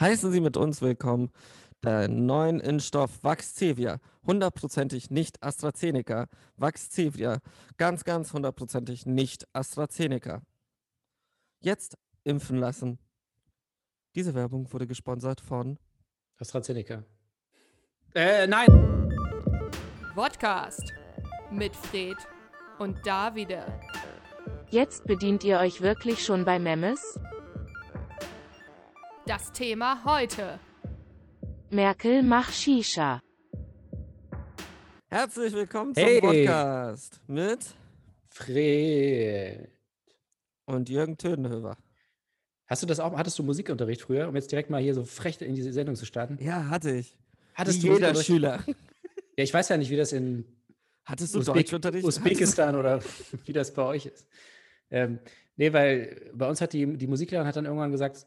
heißen Sie mit uns willkommen der neuen Impfstoff Vaxzevia. Hundertprozentig nicht AstraZeneca. Vaxzevia. Ganz, ganz hundertprozentig nicht AstraZeneca. Jetzt impfen lassen. Diese Werbung wurde gesponsert von AstraZeneca. Äh, nein. Podcast mit Fred und Davide. Jetzt bedient ihr euch wirklich schon bei Memes? Das Thema heute. Merkel mach Shisha. Herzlich willkommen Hey. zum Podcast mit Fred. und Jürgen Tödenhöfer. Hast du das auch, hattest du Musikunterricht früher, um jetzt direkt mal hier so frech in diese Sendung zu starten? Ja, hatte ich. Hattest Wie du jeder? Schüler. Ja, ich weiß ja nicht, wie das in Hattest du Usbek Deutschunterricht? Usbekistan oder wie das bei euch ist. Ähm, nee, weil bei uns hat die, die Musiklehrerin hat dann irgendwann gesagt,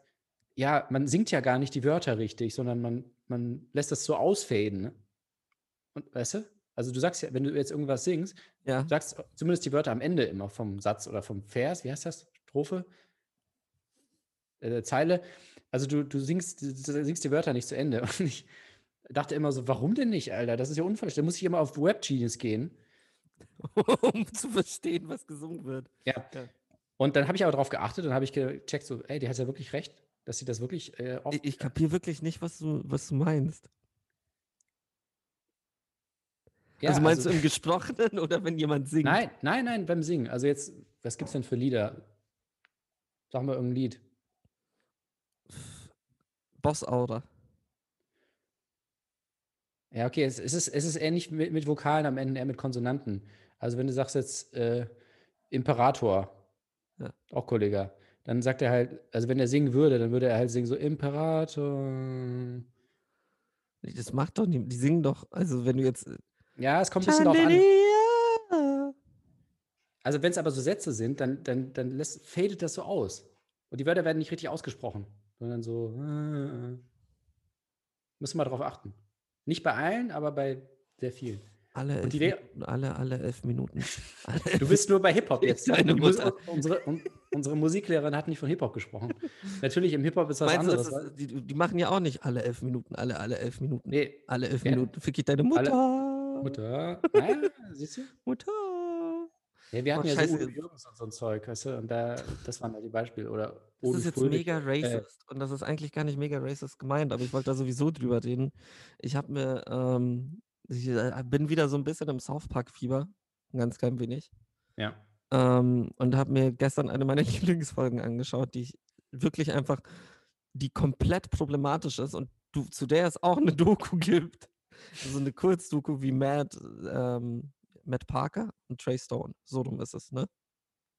ja, man singt ja gar nicht die Wörter richtig, sondern man, man lässt das so ausfaden. Ne? Und weißt du? Also du sagst ja, wenn du jetzt irgendwas singst, Ja. du sagst zumindest die Wörter am Ende immer vom Satz oder vom Vers, wie heißt das? Strophe? Äh, Zeile. Also du, du, singst, du singst die Wörter nicht zu Ende. Und ich dachte immer so, warum denn nicht, Alter? Das ist ja unverständlich. Da muss ich immer auf Web Genius gehen. um zu verstehen, was gesungen wird. Ja. Ja. Und dann habe ich aber darauf geachtet und habe ich gecheckt, so, ey, die hat ja wirklich recht, dass sie das wirklich äh. Ich, ich kapiere wirklich nicht, was du, was du meinst. Ja, also meinst du im Gesprochenen oder wenn jemand singt? Nein, nein, nein, beim Singen. Also jetzt, was gibt's denn für Lieder? Sag mal irgendein Lied. Boss-Aura. Ja, okay, es, es, ist, es ist eher nicht mit, mit Vokalen am Ende, eher mit Konsonanten. Also wenn du sagst jetzt äh, Imperator, Ja. auch Kollege, dann sagt er halt, also wenn er singen würde, dann würde er halt singen so Imperator. Das macht doch niemand. Die singen doch, also wenn du jetzt. äh, Ja, es kommt ein bisschen drauf an. Also wenn es aber so Sätze sind, dann, dann, dann lässt, fadet das so aus. Und die Wörter werden nicht richtig ausgesprochen, sondern so. Äh, äh. Müssen wir darauf achten. Nicht bei allen, aber bei sehr vielen. Alle elf, Minuten, alle, alle elf Minuten. Alle Du bist nur bei Hip-Hop jetzt. Deine Die Mus- Mutter. unsere, un, unsere Musiklehrerin hat nicht von Hip-Hop gesprochen. Natürlich, im Hip-Hop ist was Meinst anderes. das die, die machen ja auch nicht alle elf Minuten, alle, alle elf Minuten. nee, Alle elf Ja. Minuten. Fick ich deine Mutter. Alle- Mutter. Ah, siehst du? Mutter. Ja, wir hatten Oh, ja scheiße. so Jürgens und so ein Zeug, weißt du? Und da, das waren halt die Beispiele. Oder Das ist jetzt Fröhlich. mega Äh, racist und das ist eigentlich gar nicht mega racist gemeint, aber ich wollte da sowieso drüber reden. Ich habe mir, ähm, ich äh, bin wieder so ein bisschen im South Park Fieber, ein ganz klein wenig, ja. ähm, und habe mir gestern eine meiner Lieblingsfolgen angeschaut, die ich wirklich einfach, die komplett problematisch ist und du, zu der es auch eine Doku gibt, so eine Kurzdoku wie Matt, ähm, Matt Parker und Trey Stone, so rum ist es, ne?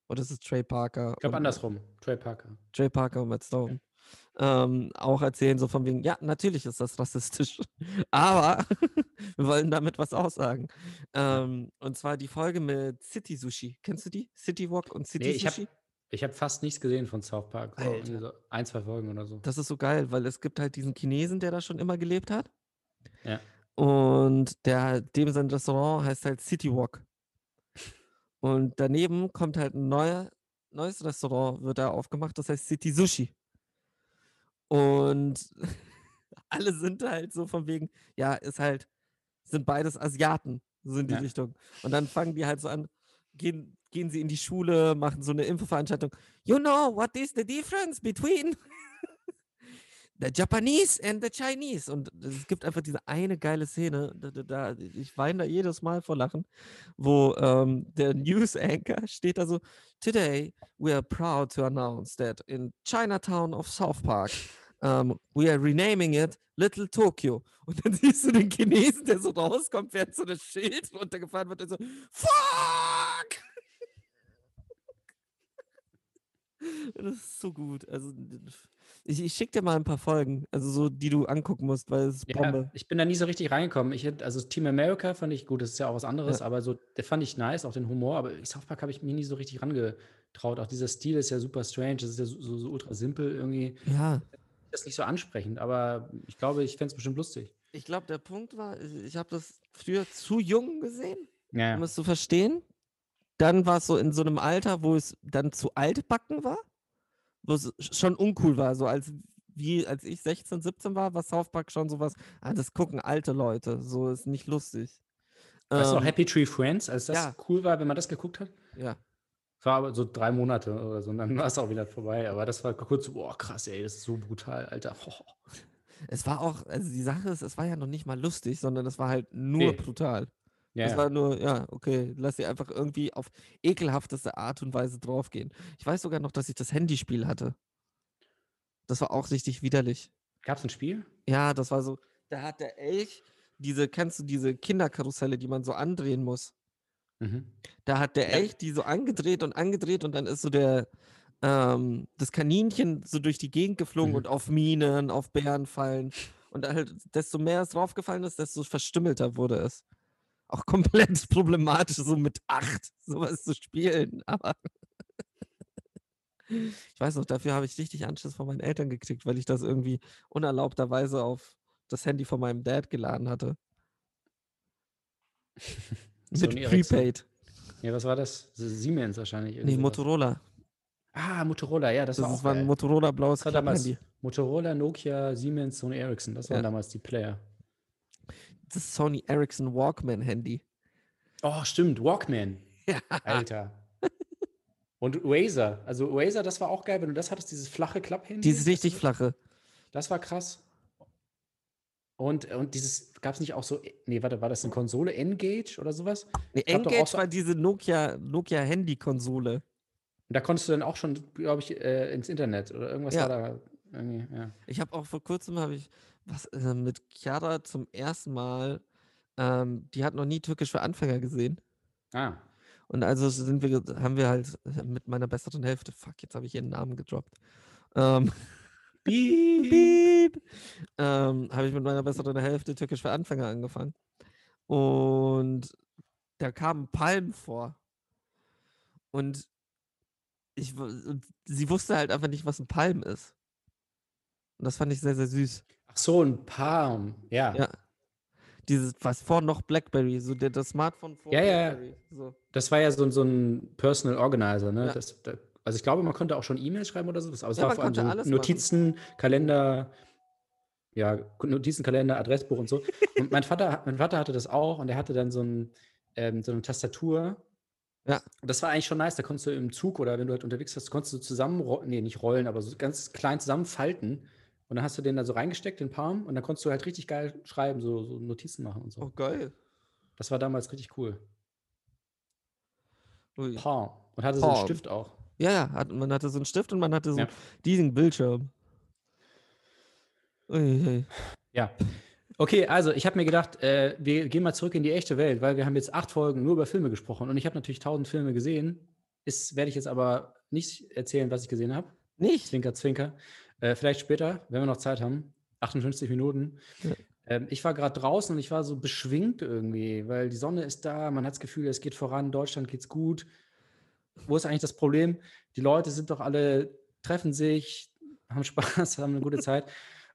Oder ist es Trey Parker? Ich glaube andersrum. Trey Parker. Trey Parker und Matt Stone, ähm, auch erzählen, so von wegen, ja, natürlich ist das rassistisch, aber wir wollen damit was aussagen. Ähm, und zwar die Folge mit City Sushi. Kennst du die? City Walk und City Nee, ich Sushi? habe ich hab fast nichts gesehen von South Park. So, so ein, zwei Folgen oder so. Das ist so geil, weil es gibt halt diesen Chinesen, der da schon immer gelebt hat. Ja. Und der, dem sein Restaurant heißt halt City Walk. Und daneben kommt halt ein neuer, neues Restaurant, wird da aufgemacht, das heißt City Sushi. Und alle sind halt so von wegen, ja, ist halt, sind beides Asiaten, so in die Ja. Richtung. Und dann fangen die halt so an, gehen, gehen sie in die Schule, machen so eine Infoveranstaltung. You know, what is the difference between the Japanese and the Chinese? Und es gibt einfach diese eine geile Szene, da, da, ich weine da jedes Mal vor Lachen, wo ähm, der News Anchor steht da so, Today we are proud to announce that in Chinatown of South Park, um, we are renaming it Little Tokyo. Und dann siehst du den Chinesen, der so rauskommt, während so das Schild runtergefahren wird und so, Fuck! Das ist so gut. Also, ich, ich schicke dir mal ein paar Folgen, also so, die du angucken musst, weil es ist Ja, Bombe. ich bin da nie so richtig reingekommen. Ich also Team America fand ich gut, das ist ja auch was anderes, Ja. aber so, der fand ich nice, auch den Humor, aber South Park habe ich mir nie so richtig rangetraut. Auch dieser Stil ist ja super strange, das ist ja so, so, so ultra simpel irgendwie. Ja. Das ist nicht so ansprechend, aber ich glaube, ich fände es bestimmt lustig. Ich glaube, der Punkt war, ich, habe das früher zu jung gesehen, Ja, um es zu verstehen. Dann war es so in so einem Alter, wo es dann zu altbacken war, wo es schon uncool war, so als wie als ich 16, 17 war, war South Park schon sowas, ah, das gucken alte Leute, so ist nicht lustig. Weißt du noch Ähm, Happy Tree Friends, als das ja. cool war, wenn man das geguckt hat? Ja. War aber so drei Monate oder so und dann war es auch wieder vorbei. Aber das war kurz so, boah, krass, ey, das ist so brutal, Alter. Es war auch, also die Sache ist, es war ja noch nicht mal lustig, sondern es war halt nur Nee. brutal. Ja, Es ja. war nur, ja, okay, lass sie einfach irgendwie auf ekelhafteste Art und Weise draufgehen. Ich weiß sogar noch, dass ich das Handyspiel hatte. Das war auch richtig widerlich. Gab es ein Spiel? Ja, das war so, da hat der Elch diese, kennst du diese Kinderkarusselle, die man so andrehen muss? Mhm. Da hat der Ja. Elch die so angedreht und angedreht und dann ist so der, ähm, das Kaninchen so durch die Gegend geflogen Mhm. und auf Minen, auf Bären fallen. Und halt, desto mehr es draufgefallen ist, desto verstümmelter wurde es. Auch komplett problematisch, so mit acht sowas zu spielen. Aber ich weiß noch, dafür habe ich richtig Anschluss von meinen Eltern gekriegt, weil ich das irgendwie unerlaubterweise auf das Handy von meinem Dad geladen hatte. Mit Sony Ericsson. Prepaid. Ja, was war das? Siemens wahrscheinlich. Nee, sowas. Motorola. Ah, Motorola, ja, das, Das, war auch war ein. Motorola blaues Das war damals Klapphandy. Motorola, Nokia, Siemens, Sony Ericsson. Das waren Ja. damals die Player. Das Sony Ericsson Walkman Handy. Oh, stimmt, Walkman. Ja. Alter. Und Razer. Also Razer, das war auch geil, wenn du das hattest, dieses flache Klapphandy. Die ist das richtig so- flache. Das war krass. Und, und dieses, gab es nicht auch so, nee, warte, war das eine Konsole, N-Gage oder sowas? Nee, Engage so- war diese Nokia, Nokia Handy-Konsole. Und da konntest du dann auch schon, glaube ich, äh, ins Internet oder irgendwas Ja. war da. Ja. Ich habe auch vor kurzem habe ich was äh, mit Chiara zum ersten Mal. Ähm, die hat noch nie Türkisch für Anfänger gesehen. Ah, Und also sind wir, haben wir halt äh, mit meiner besseren Hälfte, fuck, jetzt habe ich ihren Namen gedroppt. Ähm, Piep. Ähm, habe ich mit meiner besseren Hälfte Türkisch für Anfänger angefangen. Und da kamen Palmen vor. Und ich, und sie wusste halt einfach nicht, was ein Palm ist. Und das fand ich sehr, sehr süß. ach so, ein Palm. Ja. Ja. Dieses, was vor noch Blackberry, so der, das Smartphone vor Ja, ja, ja. Blackberry. So. Das war ja so, so ein Personal Organizer, ne? Ja. Das, da, also ich glaube, man konnte auch schon E-Mails schreiben oder so, aber es Ja, war vor allem so alles machen. Notizen, Kalender, ja, Notizenkalender, Adressbuch und so. Und mein Vater, mein Vater hatte das auch und er hatte dann so, ein, ähm, so eine Tastatur. Ja. Und das war eigentlich schon nice. Da konntest du im Zug oder wenn du halt unterwegs warst, konntest du zusammen, nee, nicht rollen, aber so ganz klein zusammenfalten. Und dann hast du den da so reingesteckt, den Palm, und dann konntest du halt richtig geil schreiben, so, so Notizen machen und so. Oh, geil. Das war damals richtig cool. Ui. Palm. Und hatte so einen Palm. Stift auch. Ja, ja, hat, man hatte so einen Stift und man hatte so Ja. diesen Bildschirm. Ui, ui. Ja. Okay, also ich habe mir gedacht, äh, wir gehen mal zurück in die echte Welt, weil wir haben jetzt acht Folgen nur über Filme gesprochen und ich habe natürlich tausend Filme gesehen. Ist werde ich jetzt aber nicht erzählen, was ich gesehen habe. Nicht? Zwinker, zwinker. Äh, vielleicht später, wenn wir noch Zeit haben. 58 Minuten. Ja. Ähm, ich war gerade draußen und ich war so beschwingt irgendwie, weil die Sonne ist da, man hat das Gefühl, es geht voran, Deutschland geht's gut. Wo ist eigentlich das Problem? Die Leute sind doch alle, treffen sich, haben Spaß, haben eine gute Zeit.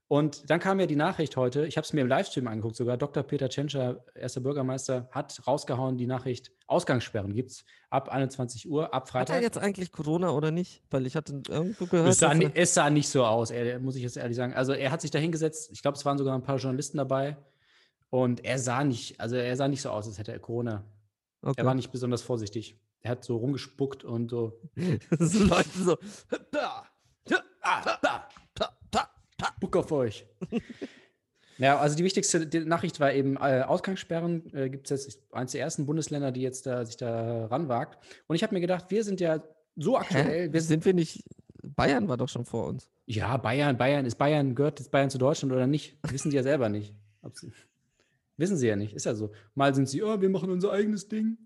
Und dann kam ja die Nachricht heute, ich habe es mir im Livestream angeguckt sogar, Dr. Peter Tschentscher, erster Bürgermeister, hat rausgehauen, die Nachricht, Ausgangssperren gibt es ab 21 Uhr, ab Hat Freitag. er jetzt eigentlich Corona oder nicht? Weil ich hatte irgendwo gehört, Es sah, es sah nicht so aus, er, muss ich jetzt ehrlich sagen. Also er hat sich da hingesetzt, ich glaube, es waren sogar ein paar Journalisten dabei. Und er sah nicht, also er sah nicht so aus, als hätte er Corona. okay. Er war nicht besonders vorsichtig. Er hat so rumgespuckt und so. so Leute so. Buck auf euch. ja, also die wichtigste Nachricht war eben, äh, Ausgangssperren äh, gibt es jetzt eines der ersten Bundesländer, die jetzt da, sich da ranwagt. Und ich habe mir gedacht, wir sind ja so aktuell, Hä? wir sind, wir nicht. Bayern war doch schon vor uns. ja, Bayern, Bayern, ist Bayern, gehört jetzt Bayern zu Deutschland oder nicht? Wissen sie ja selber nicht. Sie, wissen sie ja nicht, ist ja so. Mal sind sie, oh, wir machen unser eigenes Ding.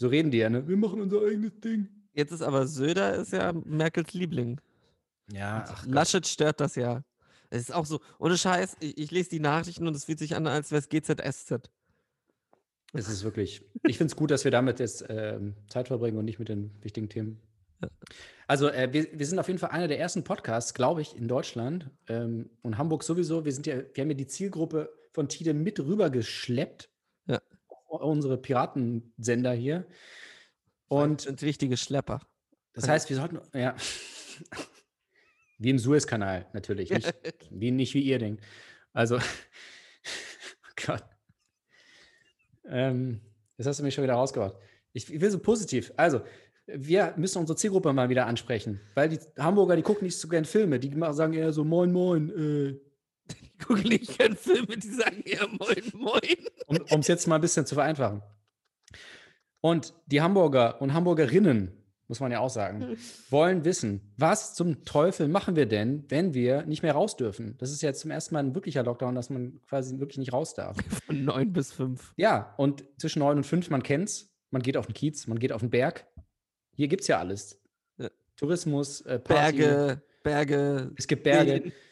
So reden die ja, ne? Wir machen unser eigenes Ding. Jetzt ist aber Söder ist ja Merkels Liebling. Ja, ach, Gott. Laschet stört das ja. Es ist auch so, ohne Scheiß, ich, ich lese die Nachrichten und es fühlt sich an, als wäre es GZSZ. Es ist wirklich. Ich finde es gut, dass wir damit jetzt ähm, Zeit verbringen und nicht mit den wichtigen Themen. Also, äh, wir, wir sind auf jeden Fall einer der ersten Podcasts, glaube ich, in Deutschland ähm, und Hamburg sowieso. Wir sind ja, wir haben ja die Zielgruppe von Tide mit rübergeschleppt. Unsere Piratensender hier. Und Und sind richtige Schlepper. das heißt, wir sollten, ja. Wie im Suezkanal, natürlich. Nicht wie, nicht wie ihr denkt. Also, oh Gott. Ähm, jetzt hast du mich schon wieder rausgehauen. Ich, ich will so positiv. Also, wir müssen unsere Zielgruppe mal wieder ansprechen. Weil die Hamburger, die gucken nicht so gern Filme. Die sagen eher so, moin, moin. Äh, Die gucken nicht gerne Filme, die sagen eher moin, moin. um es jetzt mal ein bisschen zu vereinfachen. Und die Hamburger und Hamburgerinnen, muss man ja auch sagen, wollen wissen, was zum Teufel machen wir denn, wenn wir nicht mehr raus dürfen? Das ist jetzt zum ersten Mal ein wirklicher Lockdown, dass man quasi wirklich nicht raus darf. Von neun bis fünf. Ja, und zwischen neun und fünf, man kennt's, man geht auf den Kiez, man geht auf den Berg. Hier gibt's ja alles. Ja. Tourismus, äh, Party, Berge, Berge. es gibt Berge.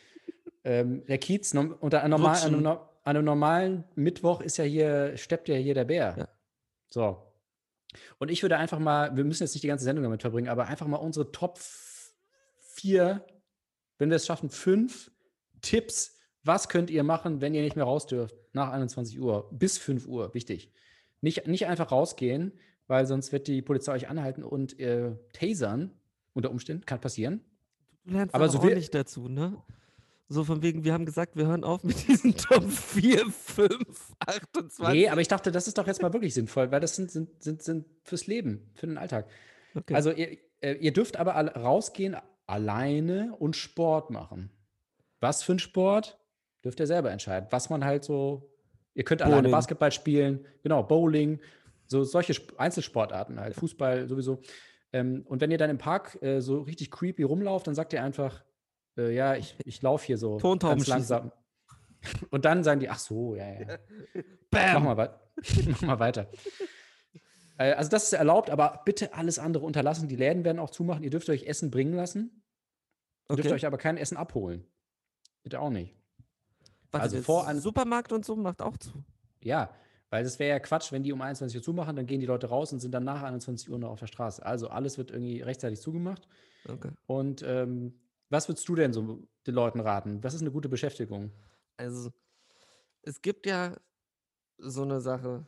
Ähm, der Kiez, nom- unter einem, normal, Rutschen. einem, no- an einem normalen Mittwoch ist ja hier, steppt ja hier der Bär. Ja. So. Und ich würde einfach mal, wir müssen jetzt nicht die ganze Sendung damit verbringen, aber einfach mal unsere Top 4, wenn wir es schaffen, fünf Tipps, was könnt ihr machen, wenn ihr nicht mehr raus dürft, nach 21 Uhr, bis 5 Uhr, wichtig. Nicht, nicht einfach rausgehen, weil sonst wird die Polizei euch anhalten und äh, tasern, unter Umständen, kann passieren. Du lernst Aber so nicht dazu, ne? So von wegen, wir haben gesagt, wir hören auf mit diesen Top 4, 5, 28. Nee, aber ich dachte, das ist doch jetzt mal wirklich sinnvoll, weil das sind, sind, sind, sind fürs Leben, für den Alltag. Okay. Also ihr, äh, ihr dürft aber rausgehen alleine und Sport machen. Was für ein Sport, dürft ihr selber entscheiden. Was man halt so, ihr könnt alleine Bowling. Basketball spielen, genau, Bowling, so solche Sp- Einzelsportarten halt, Fußball sowieso. Ähm, und wenn ihr dann im Park äh, so richtig creepy rumlauft, dann sagt ihr einfach, äh, ja, ich, ich laufe hier so Tontauben ganz langsam. Und dann sagen die, ach so, ja, ja. Mach Bam! mal, wei- mach mal weiter. Äh, Also das ist erlaubt, aber bitte alles andere unterlassen. Die Läden werden auch zumachen. Ihr dürft euch Essen bringen lassen. Ihr dürft Okay. euch aber kein Essen abholen. Bitte auch nicht. Warte, also vor an- Supermarkt und so macht auch zu. Ja, weil das wäre ja Quatsch, wenn die um 21 Uhr zumachen, dann gehen die Leute raus und sind dann nach 21 Uhr noch auf der Straße. Also alles wird irgendwie rechtzeitig zugemacht. Okay. Und ähm, was würdest du denn so den Leuten raten? Was ist eine gute Beschäftigung? Also, es gibt ja so eine Sache,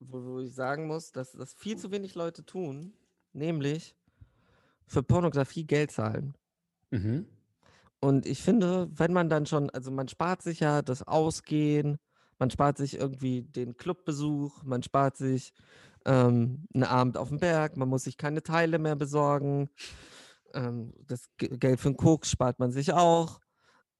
wo, wo ich sagen muss, dass das viel zu wenig Leute tun, nämlich für Pornografie Geld zahlen. Mhm. Und ich finde, wenn man dann schon, also man spart sich ja das Ausgehen, man spart sich irgendwie den Clubbesuch, man spart sich ähm, einen Abend auf dem Berg, man muss sich keine Teile mehr besorgen. Ähm, das Ge- Geld für den Koks spart man sich auch.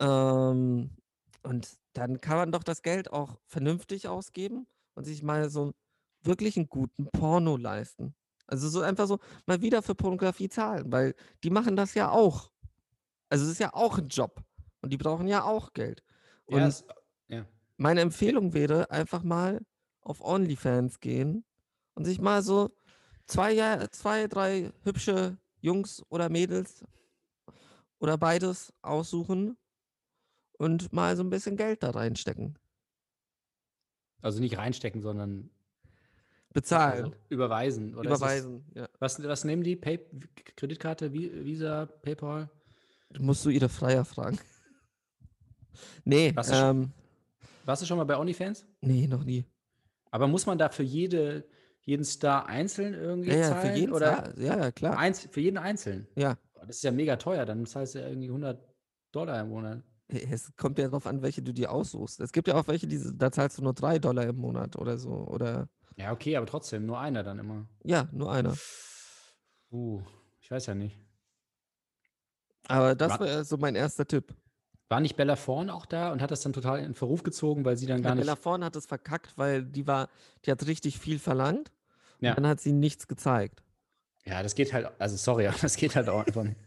Ähm, und dann kann man doch das Geld auch vernünftig ausgeben und sich mal so wirklich einen guten Porno leisten. Also so einfach so mal wieder für Pornografie zahlen, weil die machen das ja auch. Also es ist ja auch ein Job und die brauchen ja auch Geld. Und Ja, es, ja. meine Empfehlung wäre einfach mal auf OnlyFans gehen und sich mal so zwei, zwei drei hübsche Jungs oder Mädels oder beides aussuchen und mal so ein bisschen Geld da reinstecken. Also nicht reinstecken, sondern Bezahlen, also überweisen. Oder ist das- überweisen. Ja. Was, was nehmen die? Pay Kreditkarte, Vi- Visa, PayPal? Musst du ihre Freier fragen. Nee, Was ist schon- ähm, Warst du schon mal bei OnlyFans? nee, noch nie. Aber muss man da für jede, jeden Star einzeln irgendwie Ja, ja, zahlen? für jeden oder Zahl- ja, ja, klar. Einz für jeden einzeln? Ja. Boah, Das ist ja mega teuer. Dann zahlst du ja irgendwie 100 Dollar im Monat. Es kommt ja darauf an, welche du dir aussuchst. Es gibt ja auch welche, die, da zahlst du nur drei Dollar im Monat oder so. Oder Ja, okay, aber trotzdem, nur einer dann immer. ja, nur einer. Uh, ich weiß ja nicht. Aber das Wa- wäre so mein erster Tipp. War nicht Bella Thorne auch da und hat das dann total in Verruf gezogen, weil sie dann gar Ja, nicht. Bella vorne hat es verkackt, weil die war, die hat richtig viel verlangt. Ja. Dann hat sie nichts gezeigt. Ja, das geht halt, also sorry, aber das geht halt auch einfach nicht.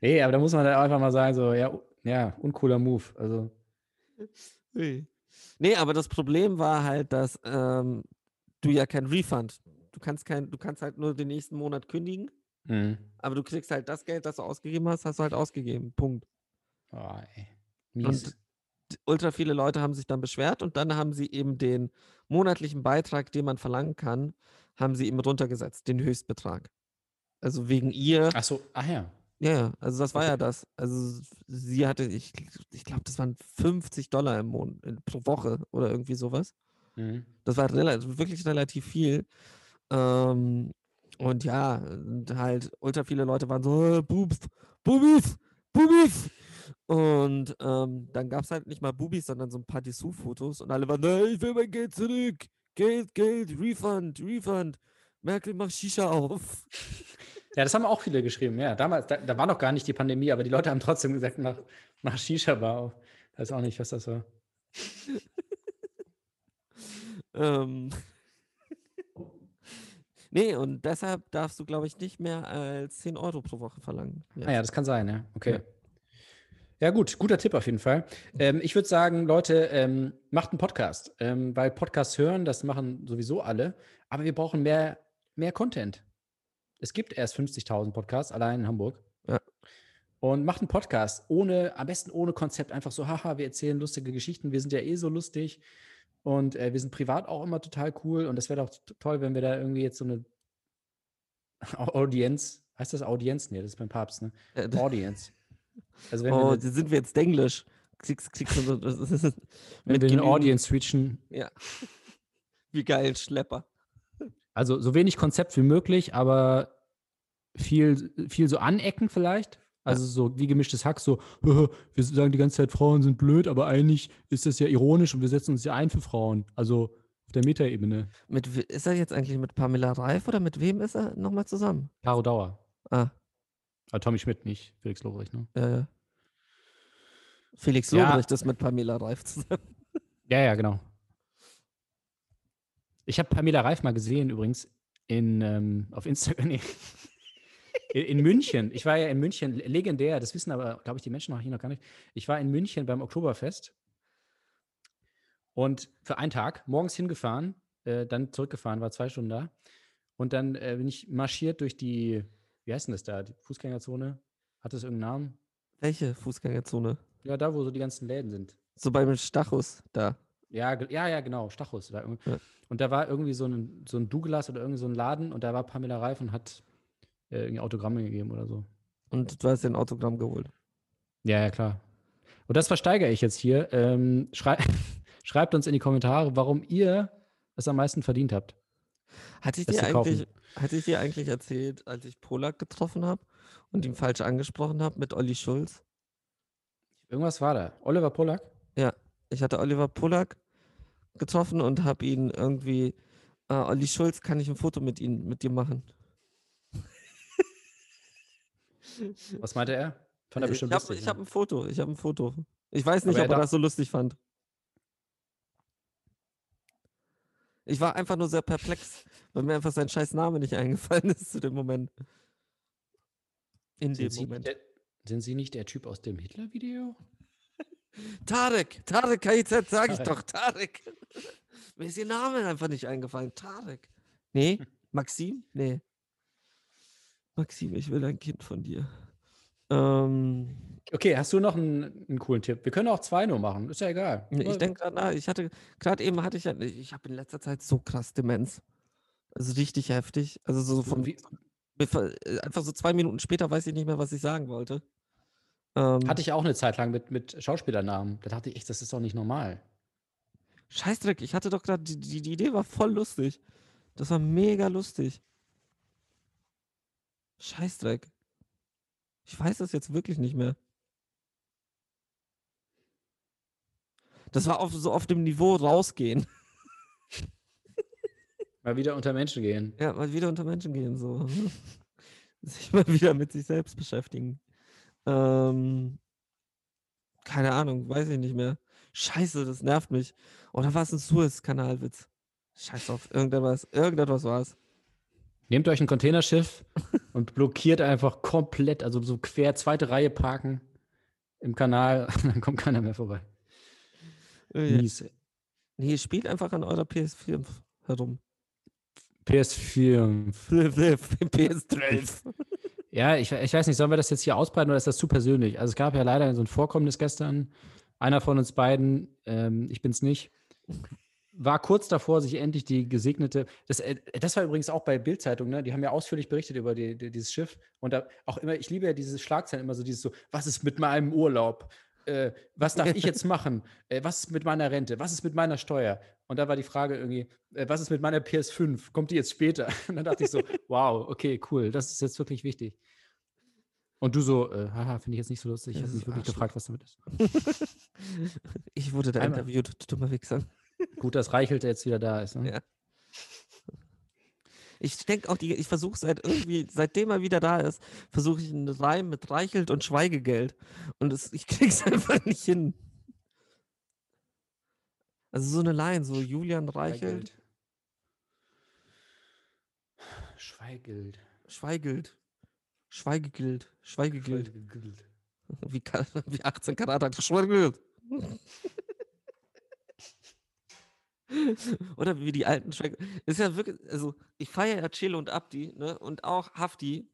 nee, aber da muss man dann einfach mal sagen, so, ja, ja, uncooler Move. Also, Nee, aber das Problem war halt, dass ähm, du ja kein Refund. Du kannst kein, du kannst halt nur den nächsten Monat kündigen, mh. aber du kriegst halt das Geld, das du ausgegeben hast, hast du halt ausgegeben. Punkt. Oh, ey. Mies. Und ultra viele Leute haben sich dann beschwert und dann haben sie eben den monatlichen Beitrag, den man verlangen kann, haben sie eben runtergesetzt, den Höchstbetrag. Also wegen ihr. Ach so, ach ja. Ja, also das war Okay. ja das. Also sie hatte, ich, ich glaube, das waren 50 Dollar im Monat, pro Woche oder irgendwie sowas. Mhm. Das war rela wirklich relativ viel. Ähm, Und ja, halt ultra viele Leute waren so, äh, Boobs, Bubis, Bubis. Und ähm, dann gab es halt nicht mal Bubis, sondern so ein paar Dessous-Fotos. Und alle waren, nein, ich will mein Geld zurück. Geld, Geld, Refund, Refund. Merkel, mach Shisha auf. Ja, das haben auch viele geschrieben. Ja, damals, da, da war noch gar nicht die Pandemie, aber die Leute haben trotzdem gesagt, mach, mach Shisha-Bar auf. Ich weiß auch nicht, was das war. Ähm. nee, und deshalb darfst du, glaube ich, nicht mehr als 10 Euro pro Woche verlangen. Ah ja, das kann sein, ja. Okay. Ja. Ja, gut, guter Tipp auf jeden Fall. Ähm, ich würde sagen, Leute, ähm, macht einen Podcast, ähm, weil Podcasts hören, das machen sowieso alle, aber wir brauchen mehr, mehr Content. Es gibt erst 50.000 Podcasts, allein in Hamburg. Ja. Und macht einen Podcast, ohne, am besten ohne Konzept, einfach so, haha, wir erzählen lustige Geschichten, wir sind ja eh so lustig und äh, wir sind privat auch immer total cool und das wäre doch toll, wenn wir da irgendwie jetzt so eine Au- Audienz, heißt das Audienz? Nee, das ist beim Papst, ne? Äh, Audience. Also wenn oh, wir, sind wir jetzt Englisch. Klickst, klickst und wenn mit wir genügend- Audience reachen, Ja. Wie geil, Schlepper. also so wenig Konzept wie möglich, aber viel, viel so anecken vielleicht. Also so wie gemischtes Hack, so, wir sagen die ganze Zeit, Frauen sind blöd, aber eigentlich ist das ja ironisch und wir setzen uns ja ein für Frauen. Also auf der Metaebene. Mit, ist er jetzt eigentlich mit Pamela Reif oder mit wem ist er nochmal zusammen? Caro Dauer. Ah, Ah, Tommy Schmidt, nicht Felix Lobrecht, ne? ja, ja. Felix Ja. Lobrecht ist mit Pamela Reif zusammen. Ja, ja, genau. Ich habe Pamela Reif mal gesehen, übrigens, in, ähm, auf Instagram. Nee. In, in München. Ich war ja in München le- legendär, das wissen aber, glaube ich, die Menschen noch hier noch gar nicht. Ich war in München beim Oktoberfest und für einen Tag morgens hingefahren, äh, dann zurückgefahren, war zwei Stunden da. Und dann äh, bin ich marschiert durch die, wie heißt denn das da, die Fußgängerzone? Hat das irgendeinen Namen? Welche Fußgängerzone? Ja, da, wo so die ganzen Läden sind. So beim Stachus da. Ja, ja, ja, genau, Stachus. Da. Ja. Und da war irgendwie so ein, so ein Douglas oder irgendwie so ein Laden und da war Pamela Reif und hat äh, irgendwie Autogramme gegeben oder so. Und du hast dir ein Autogramm geholt. Ja, ja, klar. Und das versteigere ich jetzt hier. Ähm, schrei schreibt uns in die Kommentare, warum ihr es am meisten verdient habt. Hatte ich, Das dir zu kaufen. Hatte ich dir eigentlich erzählt, als ich Polak getroffen habe und ihn falsch angesprochen habe mit Olli Schulz? Irgendwas war da. Oliver Pollack? Ich hatte Oliver Polak getroffen und habe ihn irgendwie, äh, Olli Schulz, kann ich ein Foto mit ihm, mit dir machen? Was meinte er? Fand er ich bestimmt habe ich ja. hab ein Foto, ich habe ein Foto. Ich weiß nicht, Aber er ob er darf- das so lustig fand. Ich war einfach nur sehr perplex, weil mir einfach sein scheiß Name nicht eingefallen ist zu dem Moment. In sind, dem Sie Moment. der, sind Sie nicht der Typ aus dem Hitler-Video? Tarek, Tarek KIZ, sag ich doch, Tarek. Mir ist ihr Name einfach nicht eingefallen. Tarek. Nee, Maxim? Nee. Maxim, ich will ein Kind von dir. Ähm, Okay, hast du noch einen, einen coolen Tipp? Wir können auch zwei nur machen, ist ja egal. Ich denke gerade nach, ich hatte, gerade eben hatte ich ja, ich habe in letzter Zeit so krass Demenz. Also richtig heftig. Also so von, Wie, äh, einfach so zwei Minuten später weiß ich nicht mehr, was ich sagen wollte. Ähm, Hatte ich auch eine Zeit lang mit, mit Schauspielernamen. Da dachte ich echt, das ist doch nicht normal. Scheißdreck, ich hatte doch gerade, die, die, die Idee war voll lustig. Das war mega lustig. Scheißdreck. Ich weiß das jetzt wirklich nicht mehr. Das war auf, so auf dem Niveau rausgehen. Mal wieder unter Menschen gehen. Ja, mal wieder unter Menschen gehen, so. sich mal wieder mit sich selbst beschäftigen. Ähm, keine Ahnung, weiß ich nicht mehr. Scheiße, das nervt mich. Oder war es ein Suez-Kanalwitz? Scheiß auf, irgendetwas, irgendetwas war es. Nehmt euch ein Containerschiff und blockiert einfach komplett, also so quer zweite Reihe parken im Kanal, dann kommt keiner mehr vorbei. Äh, Mies. Nee, spielt einfach an eurer PS4 herum. PS4. PS12. Ja, ich, ich weiß nicht, sollen wir das jetzt hier ausbreiten oder ist das zu persönlich? Also es gab ja leider so ein Vorkommnis gestern. Einer von uns beiden, ähm, ich bin's nicht, war kurz davor, sich endlich die gesegnete. Das, äh, das war übrigens auch bei Bildzeitung, ne? Die haben ja ausführlich berichtet über die, die, dieses Schiff. Und da auch immer, ich liebe ja diese Schlagzeilen immer so, dieses so, was ist mit meinem Urlaub? Äh, was darf ich jetzt machen? Äh, was ist mit meiner Rente? Was ist mit meiner Steuer? Und da war die Frage irgendwie, äh, was ist mit meiner PS5? Kommt die jetzt später? Und dann dachte ich so, wow, okay, cool, das ist jetzt wirklich wichtig. Und du so, äh, haha, finde ich jetzt nicht so lustig. Ich habe mich wirklich Arschloch. gefragt, was damit ist. ich wurde da Einmal. interviewt, du dummer Wichser. Gut, dass Reichelt jetzt wieder da ist. Ne? Ja. Ich denke auch, die, ich versuche seit irgendwie, seitdem er wieder da ist, versuche ich einen Reim mit Reichelt und Schweigegeld. Und es, ich krieg's einfach nicht hin. Also so eine Line, so Julian Reichelt, Schweigeld. Schweigelt. Schweigegeld. Schweigegeld. Wie, Ka- wie 18 Karat hat Schweigegeld. Oder wie die alten Tracks. Ist ja wirklich, also ich feiere ja Chelo und Abdi, ne? Und auch Hafti.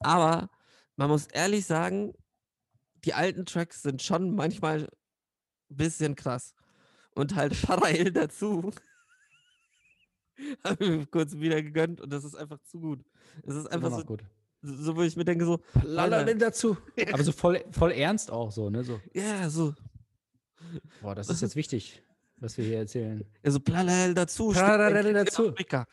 Aber man muss ehrlich sagen, die alten Tracks sind schon manchmal ein bisschen krass. Und halt parallel dazu habe ich mir kurz wieder gegönnt und das ist einfach zu gut. Es ist Einfach so, gut. so, wo ich mir denke, so, Lala Alter. denn dazu. Aber so voll, voll ernst auch so, ne? So, ja, so, boah, das ist jetzt wichtig, was wir hier erzählen. ja, so parallel dazu. stirbt Parallel dazu. Afrika.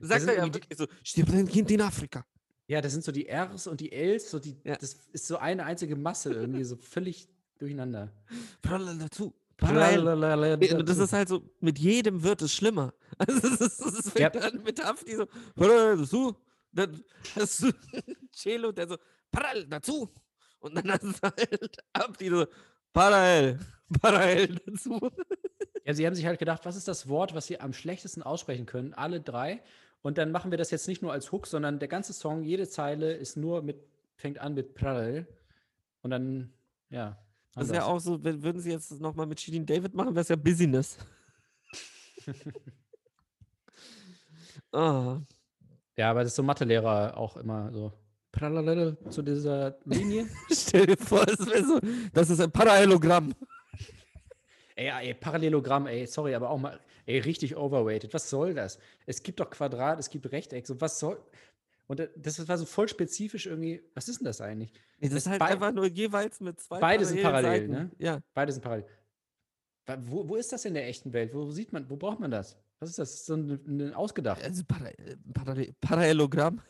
Sagt er ja wirklich so, stirbt ein Kind in Afrika. Ja, das sind so die Rs und die Ls, so die, Ja. das ist so eine einzige Masse irgendwie, so völlig durcheinander. Parallel dazu. Parallel. Das ist halt so, mit jedem wird es schlimmer. Also es, ist, Ja. fängt an mit Hafti so, parallel dazu. Dann hast du Cello, der so, parallel dazu. Und dann hast du halt Hafti so, parallel, parallel dazu. Ja, sie haben sich halt gedacht, was ist das Wort, was sie am schlechtesten aussprechen können? Alle drei. Und dann machen wir das jetzt nicht nur als Hook, sondern der ganze Song, jede Zeile ist nur mit, fängt an mit Parallel. Und dann, ja. Das ist ja auch so, wenn, würden sie jetzt nochmal mit Shirin David machen, wäre es ja Business. oh, Ja, aber das ist so Mathelehrer auch immer so. Parallel zu dieser Linie. stell dir vor, wäre so, das ist ein Parallelogramm. Ey, ey, Parallelogramm, ey, sorry, aber auch mal, ey, richtig overweighted. Was soll das? Es gibt doch Quadrat, es gibt Rechteck, so was soll. Und äh, das war so voll spezifisch irgendwie. Was ist denn das eigentlich? Das Das ist halt einfach nur jeweils mit zwei Beide sind parallelen parallel, Seiten. Ja. Beide sind parallel. Wo, wo ist das in der echten Welt? Wo sieht man, wo braucht man das? Was ist das? So ein, ein ausgedacht. Also Para äh, Parallel Parallelogramm.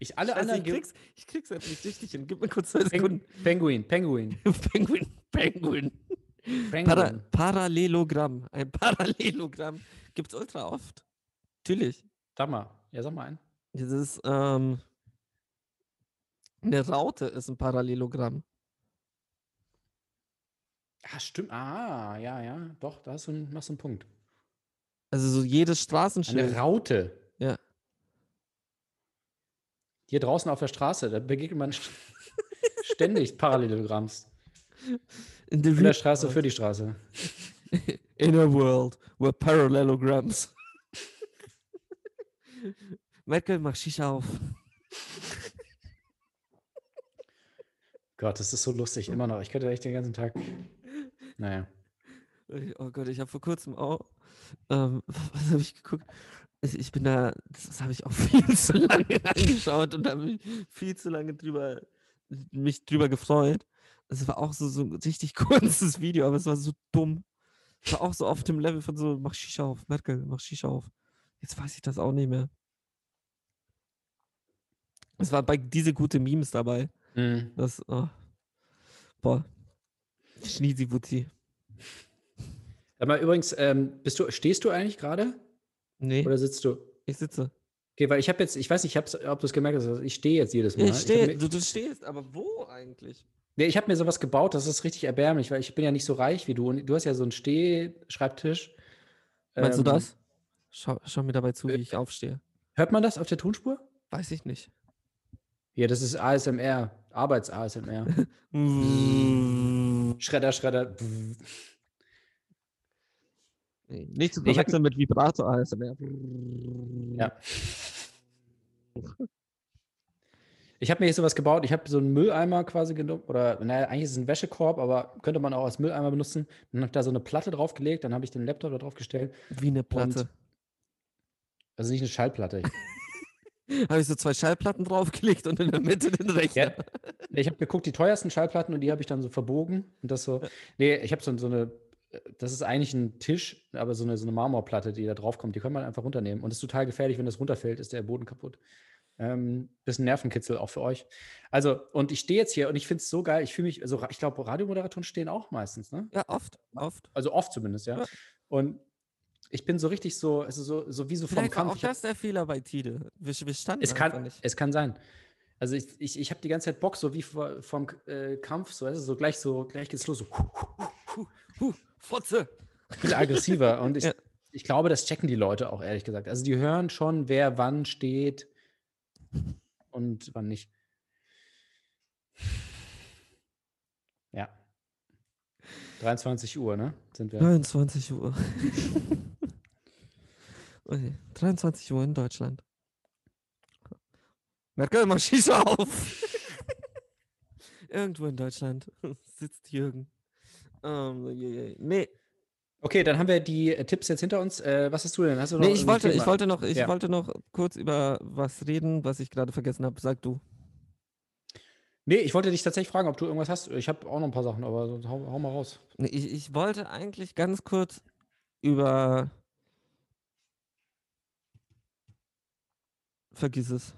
Ich alle Scheiße, anderen ich krieg's, ich krieg's einfach nicht richtig hin. Gib mir kurz zwei Sekunden. Penguin, Penguin. Penguin, Penguin. Penguin. Para Parallelogramm. Ein Parallelogramm gibt's ultra oft. Natürlich. Sag mal, ja, sag mal ein. Das ist, ähm, eine Raute ist ein Parallelogramm. Ah, stimmt. Ah, ja, ja. Doch, da hast du einen, machst du einen Punkt. Also so jedes Eine Straßenschild. Raute. Ja. Hier draußen auf der Straße, da begegnet man ständig Parallelogramms. In, Von der Straße world. für die Straße. In a world where parallelograms. Merkel, mach Shisha auf. Gott, das ist so lustig, immer noch. Ich könnte echt den ganzen Tag. Naja. Oh Gott, ich habe vor kurzem auch. Ähm, was habe ich geguckt? Ich, ich bin da, das, habe ich auch viel zu lange angeschaut und habe mich viel zu lange drüber, mich drüber gefreut. Es war auch so, so ein richtig kurzes Video, aber es war so dumm. Es war auch so auf dem Level von so, mach Shisha auf, Merkel, mach Shisha auf. Jetzt weiß ich das auch nicht mehr. Es war bei diese gute Memes dabei. Mhm. Das, oh. boah. Schniesi-Wutzi. Sag mal, übrigens, ähm, bist du, stehst du eigentlich gerade? Nee, Oder sitzt du? ich sitze. Okay, weil ich habe jetzt, ich weiß nicht, ich ob du es gemerkt hast, also ich stehe jetzt jedes Mal. Ich hab stehe, mir- du, du stehst, aber wo eigentlich? Nee, ich habe mir sowas gebaut, das ist richtig erbärmlich, weil ich bin ja nicht so reich wie du. Und du hast ja so einen Steh-Schreibtisch. Meinst Ähm, du das? Schau, schau mir dabei zu, wie äh, ich aufstehe. Hört man das auf der Tonspur? Weiß ich nicht. Ja, das ist ASMR, Arbeits-ASMR. Schredder, Schredder. Nicht zu verwechseln mit Vibrator ASMR. Ja. Ich habe mir jetzt sowas gebaut. Ich habe so einen Mülleimer quasi genommen. Oder, naja, eigentlich ist es ein Wäschekorb, aber könnte man auch als Mülleimer benutzen. Dann habe ich da so eine Platte draufgelegt. Dann habe ich den Laptop da drauf gestellt. Wie eine Platte. Also nicht eine Schallplatte. Habe ich so zwei Schallplatten draufgelegt und in der Mitte den Rechner. Ja. Ich habe geguckt, die teuersten Schallplatten und die habe ich dann so verbogen. Und das so. Nee, ich habe so, so eine. Das ist eigentlich ein Tisch, aber so eine, so eine Marmorplatte, die da draufkommt, die kann man einfach runternehmen. Und es ist total gefährlich, wenn das runterfällt, ist der Boden kaputt. Ähm, bisschen Nervenkitzel auch für euch. Also, und ich stehe jetzt hier und ich finde es so geil. Ich fühle mich, also ich glaube, Radiomoderatoren stehen auch meistens, ne? Ja, oft, oft. Also oft zumindest, ja. Ja. Und ich bin so richtig so, also so, so wie so vom Vielleicht war Kampf. auch das der Fehler bei Tide. Wir, wir standen es kann, nicht. es kann sein. Also ich, ich, ich habe die ganze Zeit Bock, so wie vor, vom äh, Kampf, so, du, so gleich so, gleich geht's los, so Huh, Fotze. viel aggressiver. Und ich, Ja. ich glaube, das checken die Leute auch, ehrlich gesagt. Also die hören schon, wer wann steht und wann nicht. Ja. 23 Uhr, ne? Sind wir. 23 Uhr. okay. 23 Uhr in Deutschland. Merkel, mach Shisha auf. Irgendwo in Deutschland sitzt Jürgen. Ähm, nee, Okay, dann haben wir die äh, Tipps jetzt hinter uns. Äh, was hast du denn? Hast du noch nee, ich wollte, ich wollte noch, ich Ja. wollte noch kurz über was reden, was ich gerade vergessen habe. Sag du. Nee, ich wollte dich tatsächlich fragen, ob du irgendwas hast. Ich habe auch noch ein paar Sachen, aber hau, hau mal raus. Nee, ich, ich wollte eigentlich ganz kurz über. Vergiss es.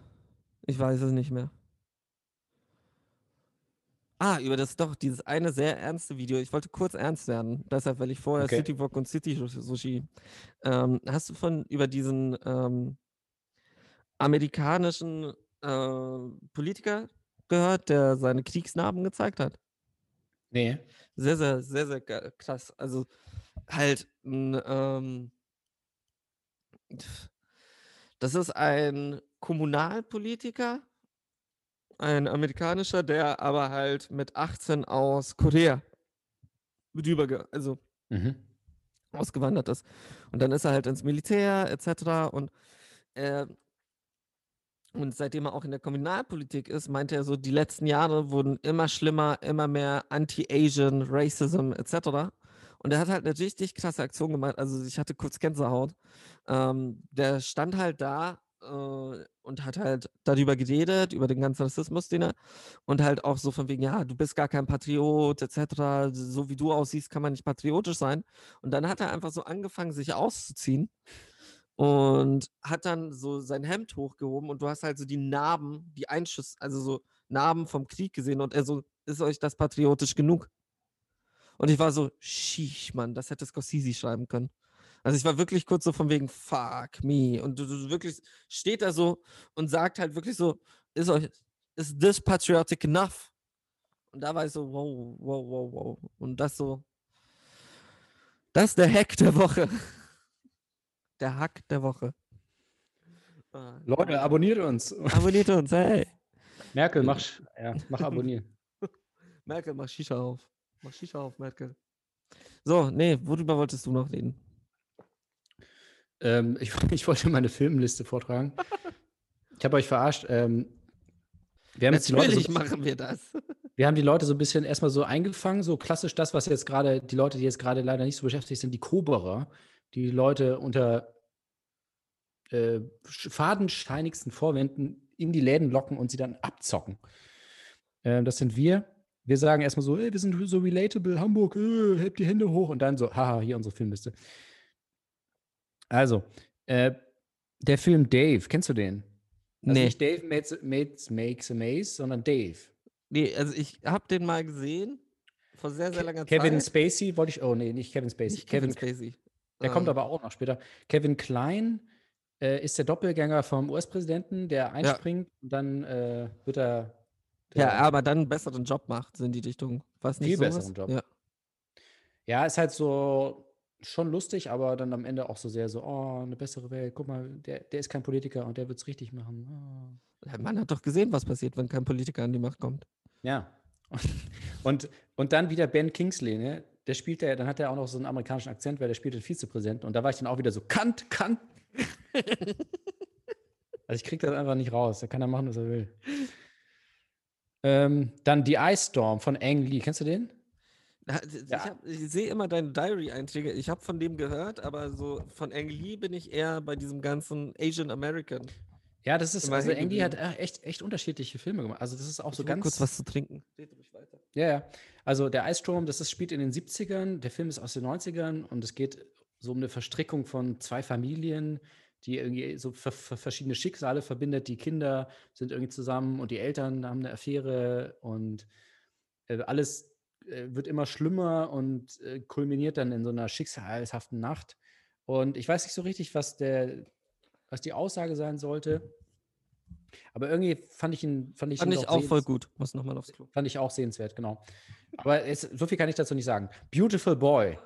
Ich weiß es nicht mehr. Ah, über das doch, dieses eine sehr ernste Video. Ich wollte kurz ernst werden. Deshalb, weil ich vorher Okay. City Walk und City Sushi. Ähm, hast du von über diesen ähm, amerikanischen äh, Politiker gehört, der seine Kriegsnarben gezeigt hat? Nee. Sehr, sehr, sehr, sehr krass. Also halt, n, ähm, das ist ein Kommunalpolitiker, ein amerikanischer, der aber halt mit 18 aus Korea rüberge also Mhm. ausgewandert ist. Und dann ist er halt ins Militär etc. Und, äh, und seitdem er auch in der Kommunalpolitik ist, meinte er so, die letzten Jahre wurden immer schlimmer, immer mehr Anti-Asian, Racism etc. Und er hat halt eine richtig krasse Aktion gemacht. Also ich hatte kurz Gänsehaut. Ähm, der stand halt da äh, und hat halt darüber geredet, über den ganzen Rassismus, den er und halt auch so von wegen, ja, du bist gar kein Patriot etc. So wie du aussiehst, kann man nicht patriotisch sein. Und dann hat er einfach so angefangen, sich auszuziehen und hat dann so sein Hemd hochgehoben und du hast halt so die Narben, die Einschüsse, also so Narben vom Krieg gesehen und er so, ist euch das patriotisch genug? Und ich war so, sheesh, Mann, das hätte Scorsese schreiben können. Also ich war wirklich kurz so von wegen, fuck me. Und du, du wirklich steht da so und sagt halt wirklich so, ist euch, is this patriotic enough? Und da war ich so, wow, wow, wow, wow. Und das so, das ist der Hack der Woche. Der Hack der Woche. Ah, Leute, abonniert uns. abonniert uns, hey. Merkel, mach, sch- ja, mach abonnieren. Merkel, mach Shisha auf. Mach Shisha auf, Merkel. So, nee, worüber wolltest du noch reden? Ähm, ich, ich wollte meine Filmliste vortragen. Ich habe euch verarscht. Ähm, wir, haben jetzt die Leute so, Natürlich machen wir das. wir haben die Leute so ein bisschen erstmal so eingefangen, so klassisch das, was jetzt gerade, die Leute, die jetzt gerade leider nicht so beschäftigt sind, die Koberer, die Leute unter äh, sch- fadenscheinigsten Vorwänden in die Läden locken und sie dann abzocken. Ähm, das sind wir. Wir sagen erstmal so, ey, wir sind so relatable, Hamburg, äh, hebt die Hände hoch und dann so, haha, hier unsere Filmliste. Also, äh, der Film Dave, kennst du den? Also nee. nicht Dave makes, makes, makes a Maze, sondern Dave. nee, also ich habe den mal gesehen. Vor sehr, sehr Ke- langer Kevin Zeit. Spacey wollte ich, oh nee, nicht Kevin Spacey. Nicht Kevin Kevin, Spacey. der kommt Ähm, aber auch noch später. Kevin Klein äh, ist der Doppelgänger vom US-Präsidenten, der einspringt und dann äh, wird er. Ja, aber dann einen besseren Job macht, so in die Richtung. Was nicht Viel sowas? besseren Job. Ja. Ja, ist halt so schon lustig, aber dann am Ende auch so sehr so, oh, eine bessere Welt. Guck mal, der, der ist kein Politiker und der wird es richtig machen. Oh. Ja, Man hat doch gesehen, was passiert, wenn kein Politiker an die Macht kommt. Ja. Und, und dann wieder Ben Kingsley, ne? Der spielt ja, dann hat er auch noch so einen amerikanischen Akzent, weil der spielt den Vizepräsidenten. Und da war ich dann auch wieder so, Kant, Kant. also ich krieg das einfach nicht raus. Da kann er machen, was er will. Ähm, dann die Ice Storm von Ang Lee. Kennst du den? Ich, Ja. ich sehe immer deine Diary-Einträge. Ich habe von dem gehört, aber so von Ang Lee bin ich eher bei diesem ganzen Asian American. Ja, das ist, also Ang Lee hat echt, echt unterschiedliche Filme gemacht. Also das ist auch so Ich hol ganz. kurz was zu trinken. Ja, ja. Also der Eissturm, das ist, spielt in den 70ern, der Film ist aus den 90ern und es geht so um eine Verstrickung von zwei Familien, die irgendwie so ver ver verschiedene Schicksale verbindet. Die Kinder sind irgendwie zusammen und die Eltern haben eine Affäre und äh, alles wird immer schlimmer und äh, kulminiert dann in so einer schicksalshaften Nacht. Und ich weiß nicht so richtig, was der, was die Aussage sein sollte. Aber irgendwie fand ich ihn, fand ich Fand ihn ich auch voll gut. Muss nochmal aufs Klo. Fand ich auch sehenswert, genau. Aber es, so viel kann ich dazu nicht sagen. Beautiful Boy.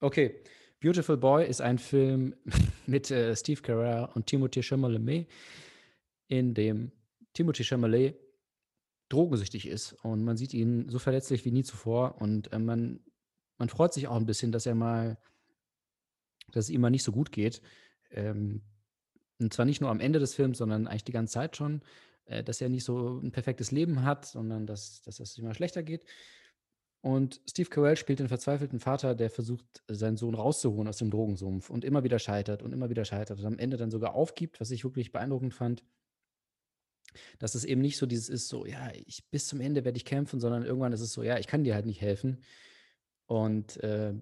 Okay. Beautiful Boy ist ein Film mit äh, Steve Carell und Timothée Chalamet, in dem Timothée Chalamet drogensüchtig ist und man sieht ihn so verletzlich wie nie zuvor und äh, man, man freut sich auch ein bisschen, dass er mal, dass es ihm mal nicht so gut geht. Ähm, und zwar nicht nur am Ende des Films, sondern eigentlich die ganze Zeit schon äh, dass er nicht so ein perfektes Leben hat, sondern dass, dass es immer schlechter geht. Und Steve Carell spielt den verzweifelten Vater, der versucht, seinen Sohn rauszuholen aus dem Drogensumpf und immer wieder scheitert und immer wieder scheitert und am Ende dann sogar aufgibt, was ich wirklich beeindruckend fand, dass es eben nicht so dieses ist, so, ja, ich bis zum Ende werde ich kämpfen, sondern irgendwann ist es so, ja, ich kann dir halt nicht helfen und äh,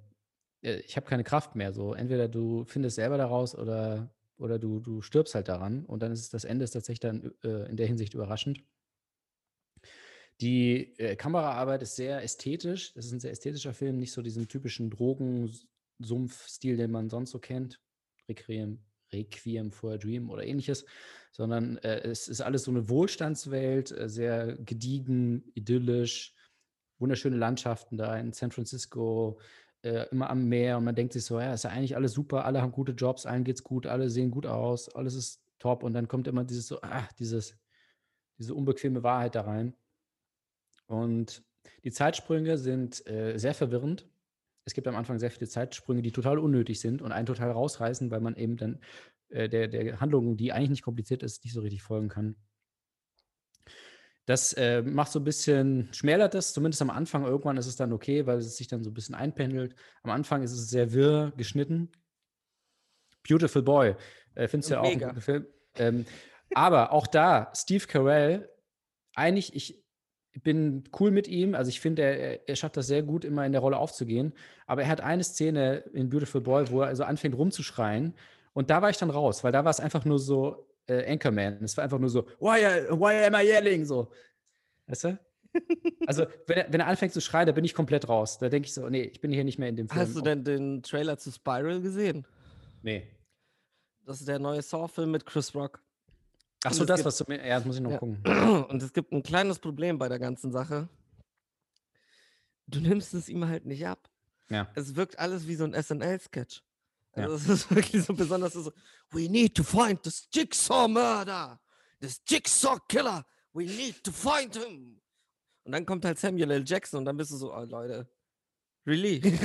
äh, ich habe keine Kraft mehr. So, entweder du findest selber daraus oder, oder du, du stirbst halt daran. Und dann ist das Ende ist tatsächlich dann äh, in der Hinsicht überraschend. Die äh, Kameraarbeit ist sehr ästhetisch. Das ist ein sehr ästhetischer Film, nicht so diesen typischen Drogensumpf-Stil, den man sonst so kennt. Requiem, Requiem for a Dream oder ähnliches, sondern äh, es ist alles so eine Wohlstandswelt, äh, sehr gediegen, idyllisch, wunderschöne Landschaften da in San Francisco, äh, immer am Meer und man denkt sich so, ja, ist ja eigentlich alles super, alle haben gute Jobs, allen geht's gut, alle sehen gut aus, alles ist top und dann kommt immer dieses so, ah, dieses, diese unbequeme Wahrheit da rein. Und die Zeitsprünge sind äh, sehr verwirrend. Es gibt am Anfang sehr viele Zeitsprünge, die total unnötig sind und einen total rausreißen, weil man eben dann äh, der, der Handlung, die eigentlich nicht kompliziert ist, nicht so richtig folgen kann. Das äh, macht so ein bisschen, schmälert das, zumindest am Anfang. Irgendwann ist es dann okay, weil es sich dann so ein bisschen einpendelt. Am Anfang ist es sehr wirr geschnitten. Beautiful Boy. Äh, Findest du ja auch einen guten Film. Ähm, aber auch da, Steve Carell, eigentlich, ich bin cool mit ihm. Also ich finde, er, er schafft das sehr gut, immer in der Rolle aufzugehen. Aber er hat eine Szene in Beautiful Boy, wo er also anfängt rumzuschreien. Und da war ich dann raus, weil da war es einfach nur so äh, Anchorman. Es war einfach nur so, why, why am I yelling? So. Weißt du? Also, wenn er, wenn er anfängt zu schreien, da bin ich komplett raus. Da denke ich so, nee, ich bin hier nicht mehr in dem Film. Hast du denn den Trailer zu Spiral gesehen? Nee. Das ist der neue Saw-Film mit Chris Rock. Ach so, das, gibt- was du mir. Ja, das muss ich noch Ja. gucken. Und es gibt ein kleines Problem bei der ganzen Sache. Du nimmst es ihm halt nicht ab. Ja. Es wirkt alles wie so ein SNL-Sketch. Ja. Also es ist wirklich so besonders so, we need to find this Jigsaw Murder, this Jigsaw Killer, we need to find him. Und dann kommt halt Samuel L. Jackson und dann bist du so, oh Leute, really?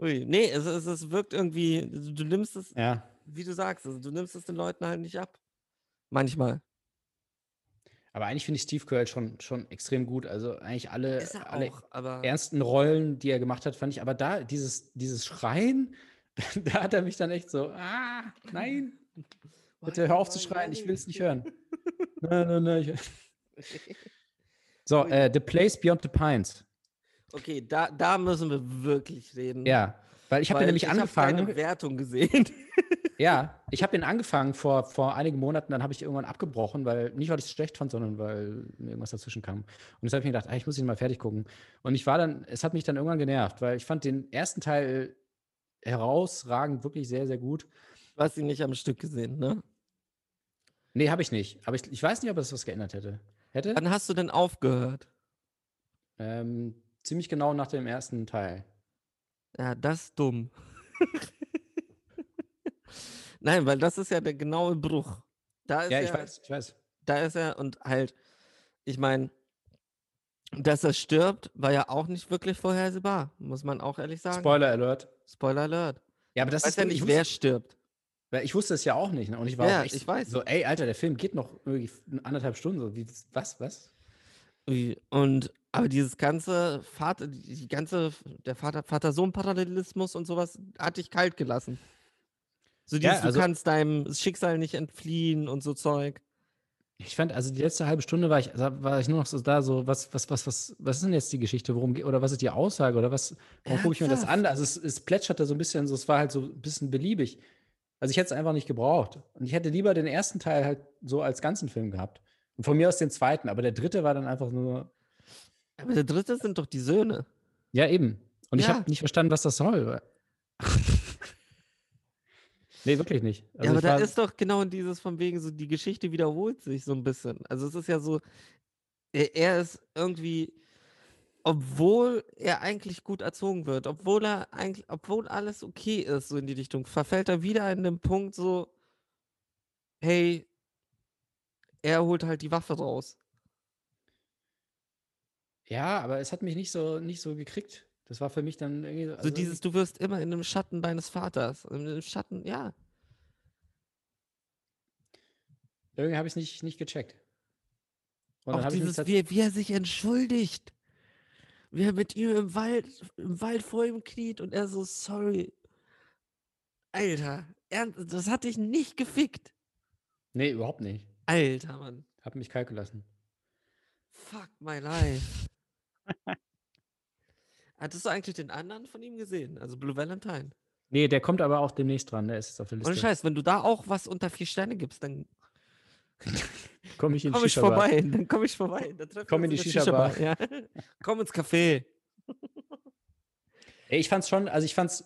Ui, nee, es, es, es wirkt irgendwie, du, du nimmst es, Ja. Wie du sagst, also du nimmst es den Leuten halt nicht ab. Manchmal. Aber eigentlich finde ich Steve Carell schon, schon extrem gut. Also eigentlich alle, alle auch, ernsten Rollen, die er gemacht hat, fand ich. Aber da, dieses, dieses Schreien, da hat er mich dann echt so, ah, nein, bitte hör auf zu schreien, ich will es nicht hören. nein, nein, nein. So, äh, The Place Beyond the Pines. Okay, da, da müssen wir wirklich reden. Ja, weil ich habe nämlich ich angefangen. deine Wertung gesehen. Ja, ich habe den angefangen vor, vor einigen Monaten, dann habe ich irgendwann abgebrochen, weil nicht, weil ich es schlecht fand, sondern weil mir irgendwas dazwischen kam. Und jetzt habe ich mir gedacht, ah, ich muss ihn mal fertig gucken. Und ich war dann, es hat mich dann irgendwann genervt, weil ich fand den ersten Teil herausragend, wirklich sehr, sehr gut. Du hast ihn nicht am Stück gesehen, ne? Nee, habe ich nicht. Aber ich, ich weiß nicht, ob es was geändert hätte. Hätte? Wann hast du denn aufgehört? Ähm, ziemlich genau nach dem ersten Teil. Ja, das ist dumm. Nein, weil das ist ja der genaue Bruch. Da ist Ja, er, ich weiß, ich weiß. Da ist er und halt, ich meine, dass er stirbt, war ja auch nicht wirklich vorhersehbar, muss man auch ehrlich sagen. Spoiler Alert. Spoiler Alert. Ja, aber das Ich weiß ist ja wirklich- nicht, ich wer stirbt. ich wusste es ja auch nicht. Ne? Und ich war Ja, auch echt ich weiß. so, ey, Alter, der Film geht noch irgendwie anderthalb Stunden. So, wie, was, was? Und aber dieses ganze Vater, die ganze, der Vater, Vater-Sohn-Parallelismus und sowas hat dich kalt gelassen. So Ja, dieses, also- du kannst deinem Schicksal nicht entfliehen und so Zeug. Ich fand, also die letzte halbe Stunde war ich, da war ich nur noch so da, so, was, was, was, was, was ist denn jetzt die Geschichte? Worum geht, oder was ist die Aussage? Oder was, warum gucke ich mir das an? Also es, es plätscherte so ein bisschen, so, es war halt so ein bisschen beliebig. Also ich hätte es einfach nicht gebraucht. Und ich hätte lieber den ersten Teil halt so als ganzen Film gehabt. Und von mir aus den zweiten, aber der dritte war dann einfach nur, Aber der dritte sind doch die Söhne. ja eben. Und ich Ja. habe nicht verstanden, was das soll. nee, wirklich nicht. Also ja, aber ich da ist doch genau dieses von wegen so, die Geschichte wiederholt sich so ein bisschen. Also es ist ja so, er, er ist irgendwie, obwohl er eigentlich gut erzogen wird, obwohl er eigentlich, obwohl alles okay ist, so in die Richtung, verfällt er wieder in den Punkt so, hey, er holt halt die Waffe raus. Ja, aber es hat mich nicht so, nicht so gekriegt. Das war für mich dann irgendwie so. So also dieses, du wirst immer in dem Schatten deines Vaters. In dem Schatten, ja. Irgendwie habe ich es nicht, nicht gecheckt. Und dann Auch dieses, wie, wie er sich entschuldigt. Wie er mit ihm im Wald, im Wald vor ihm kniet und er so, sorry. Alter, ernst, das hat dich nicht gefickt. Nee, überhaupt nicht. Alter, Mann. Hab mich kalt gelassen. Fuck my life. Hattest du eigentlich den anderen von ihm gesehen? Also Blue Valentine. Nee, der kommt aber auch demnächst dran. Der ist jetzt auf der Liste. Scheiß, wenn du da auch was unter vier Sterne gibst, dann Komm ich in komm ich vorbei. Dann komm ich vorbei. Dann Komm in die Shisha-Bar. Ja. komm ins Café. Ey, ich fand's schon, also ich fand's,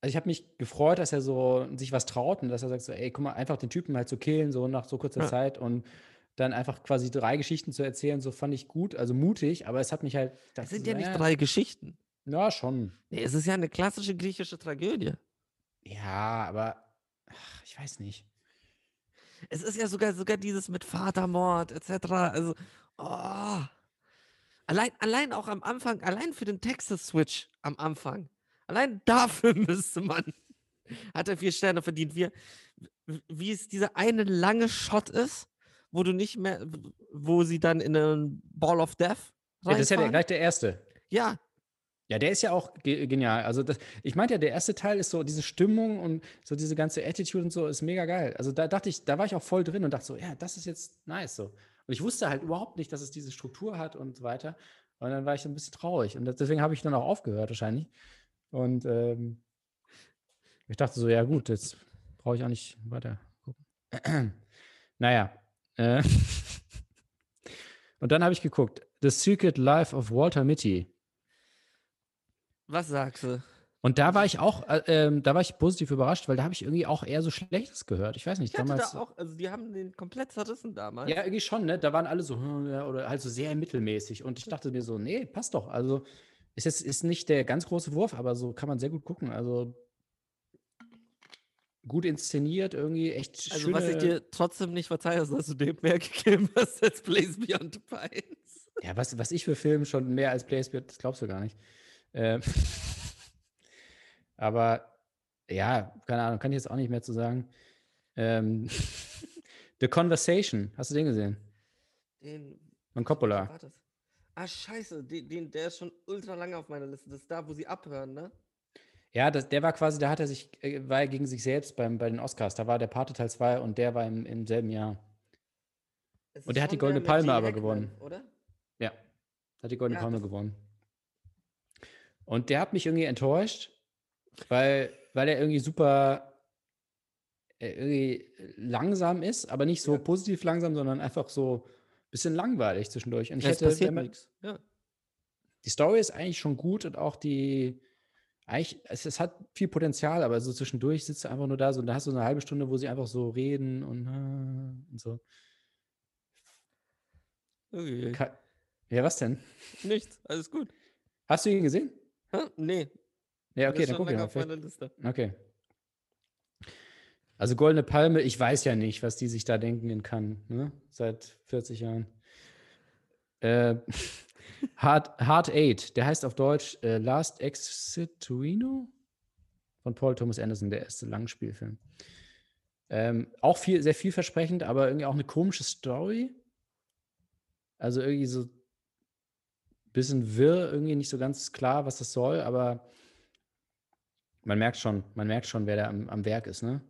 also ich habe mich gefreut, dass er so sich was traut und dass er sagt so, ey, guck mal, einfach den Typen halt zu killen, so nach so kurzer Ja. Zeit und dann einfach quasi drei Geschichten zu erzählen, so fand ich gut, also mutig, aber es hat mich halt. Das sind ja nicht äh, drei Geschichten. Ja, schon. Nee, es ist ja eine klassische griechische Tragödie. Ja, aber ach, ich weiß nicht. Es ist ja sogar, sogar dieses mit Vatermord etc. Also, oh. Allein, allein auch am Anfang, allein für den Texas-Switch am Anfang. Allein dafür müsste man. Hat er vier Sterne verdient. Wie, wie es dieser eine lange Shot ist, wo du nicht mehr, wo sie dann in einen Ball of Death Ja, das ist ja der, reinfahren. gleich der erste. Ja, Ja, der ist ja auch ge genial. Also das, ich meinte ja, der erste Teil ist so diese Stimmung und so diese ganze Attitude und so ist mega geil. Also da dachte ich, da war ich auch voll drin und dachte so, ja, das ist jetzt nice so. Und ich wusste halt überhaupt nicht, dass es diese Struktur hat und so weiter. Und dann war ich ein bisschen traurig und deswegen habe ich dann auch aufgehört wahrscheinlich. Und ähm, ich dachte so, ja gut, jetzt brauche ich auch nicht weiter gucken. naja. Äh, und dann habe ich geguckt, The Secret Life of Walter Mitty. was sagst du? Und da war ich auch, äh, ähm, da war ich positiv überrascht, weil da habe ich irgendwie auch eher so Schlechtes gehört. Ich weiß nicht, Ich hatte damals. da auch, also die haben den komplett zerrissen damals. ja, irgendwie schon, ne? Da waren alle so, hm, oder halt so sehr mittelmäßig. Und ich dachte mir so, nee, passt doch. Also ist jetzt ist nicht der ganz große Wurf, aber so kann man sehr gut gucken. Also gut inszeniert, irgendwie echt Also schöne. was ich dir trotzdem nicht verzeihe, ist, dass du dem mehr gegeben hast als Blaze Beyond the Pines. Ja, was, was ich für Filme schon mehr als Playspeed, das glaubst du gar nicht. Ähm, aber ja, keine Ahnung, kann ich jetzt auch nicht mehr zu sagen. Ähm, The Conversation, hast du den gesehen? Den, Von Coppola. Ah, scheiße, den, den, der ist schon ultra lange auf meiner Liste. Das ist da, wo sie abhören, ne? Ja, das, der war quasi, da hat er sich, äh, war er gegen sich selbst beim, bei den Oscars. Da war der Pate Teil 2 und der war im, im selben Jahr. Und der hat die Goldene Palme aber Hackman, gewonnen. Oder? Ja, hat die Goldene Ja, Palme gewonnen. Und der hat mich irgendwie enttäuscht, weil, weil er irgendwie super äh, irgendwie langsam ist, aber nicht so Ja. positiv langsam, sondern einfach so ein bisschen langweilig zwischendurch. Und ich Ja, hätte, passiert nichts. Ja. die Story ist eigentlich schon gut und auch die, eigentlich, es, es hat viel Potenzial, aber so zwischendurch sitzt du einfach nur da so und da hast du so eine halbe Stunde, wo sie einfach so reden und, äh, und so. Ka- Ja, was denn? Nichts, alles gut. Hast du ihn gesehen? Hä? Nee. Ja, okay, dann guck ich mal. auf Vielleicht- meiner Liste. Okay. Also Goldene Palme, ich weiß ja nicht, was die sich da denken in Cannes, ne? Seit 40 Jahren. Äh, Hard, Hard Eight, der heißt auf Deutsch äh, Last Exit to Reno von Paul Thomas Anderson, der erste Langspielfilm. Ähm, auch viel, sehr vielversprechend, aber irgendwie auch eine komische Story. Also irgendwie so ein bisschen wirr, irgendwie nicht so ganz klar, was das soll, aber Man merkt schon, man merkt schon, wer da am, am Werk ist, ne?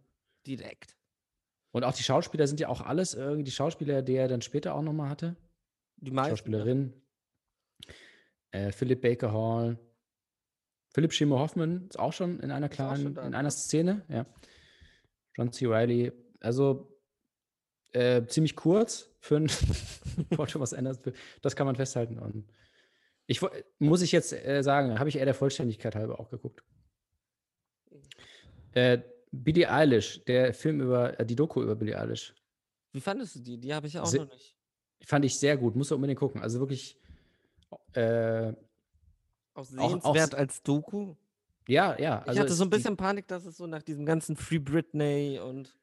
Direkt. Und auch die Schauspieler sind ja auch alles irgendwie die Schauspieler, die er dann später auch nochmal hatte. Die meisten. Schauspielerin. Äh, Philip Baker Hall. Philipp Schimmer Hoffman ist auch schon in einer schon kleinen, in ne? einer Szene, ja. John C. Reilly. Also äh, ziemlich kurz für einen Paul Thomas Anderson. Das kann man festhalten. Und ich muss ich jetzt äh, sagen, habe ich eher der Vollständigkeit halber auch geguckt. Äh, Billie Eilish, der Film über, äh, die Doku über Billie Eilish, Wie fandest du die? Die habe ich auch Se- noch nicht. fand ich sehr gut. Musst du unbedingt gucken. Also wirklich, äh, Auch auch sehenswert s- als Doku. ja, ja. Ich Also hatte so ein es- die- bisschen Panik, dass es so nach diesem ganzen Free Britney und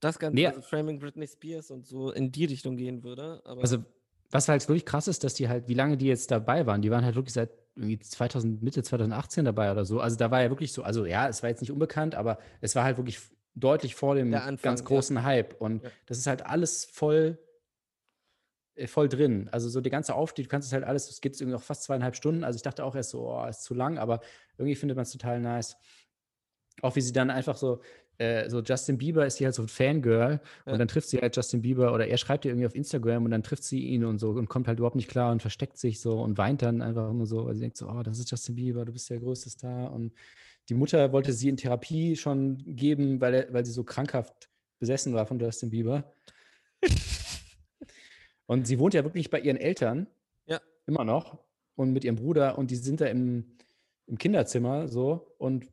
das Ganze, Nee. also Framing Britney Spears und so in die Richtung gehen würde. Also, was halt wirklich krass ist, dass die halt, wie lange die jetzt dabei waren, die waren halt wirklich seit irgendwie 2000, Mitte 2018 dabei oder so. Also da war ja wirklich so, also ja, es war jetzt nicht unbekannt, aber es war halt wirklich deutlich vor dem Anfang, ganz ja. großen Hype. Und Ja. das ist halt alles voll, voll drin. Also so der ganze Aufstieg, du kannst es halt alles, es geht irgendwie noch fast zweieinhalb Stunden. Also ich dachte auch erst so, oh, ist zu lang, aber irgendwie findet man es total nice. Auch wie sie dann einfach so, äh, so Justin Bieber ist hier halt so ein Fangirl Ja. und dann trifft sie halt Justin Bieber oder er schreibt ihr irgendwie auf Instagram und dann trifft sie ihn und so und kommt halt überhaupt nicht klar und versteckt sich so und weint dann einfach nur so, weil sie denkt so, oh, das ist Justin Bieber, du bist der größte Star und die Mutter wollte sie in Therapie schon geben, weil, er, weil sie so krankhaft besessen war von Justin Bieber. und sie wohnt ja wirklich bei ihren Eltern, Ja. immer noch und mit ihrem Bruder und die sind da im, im Kinderzimmer so und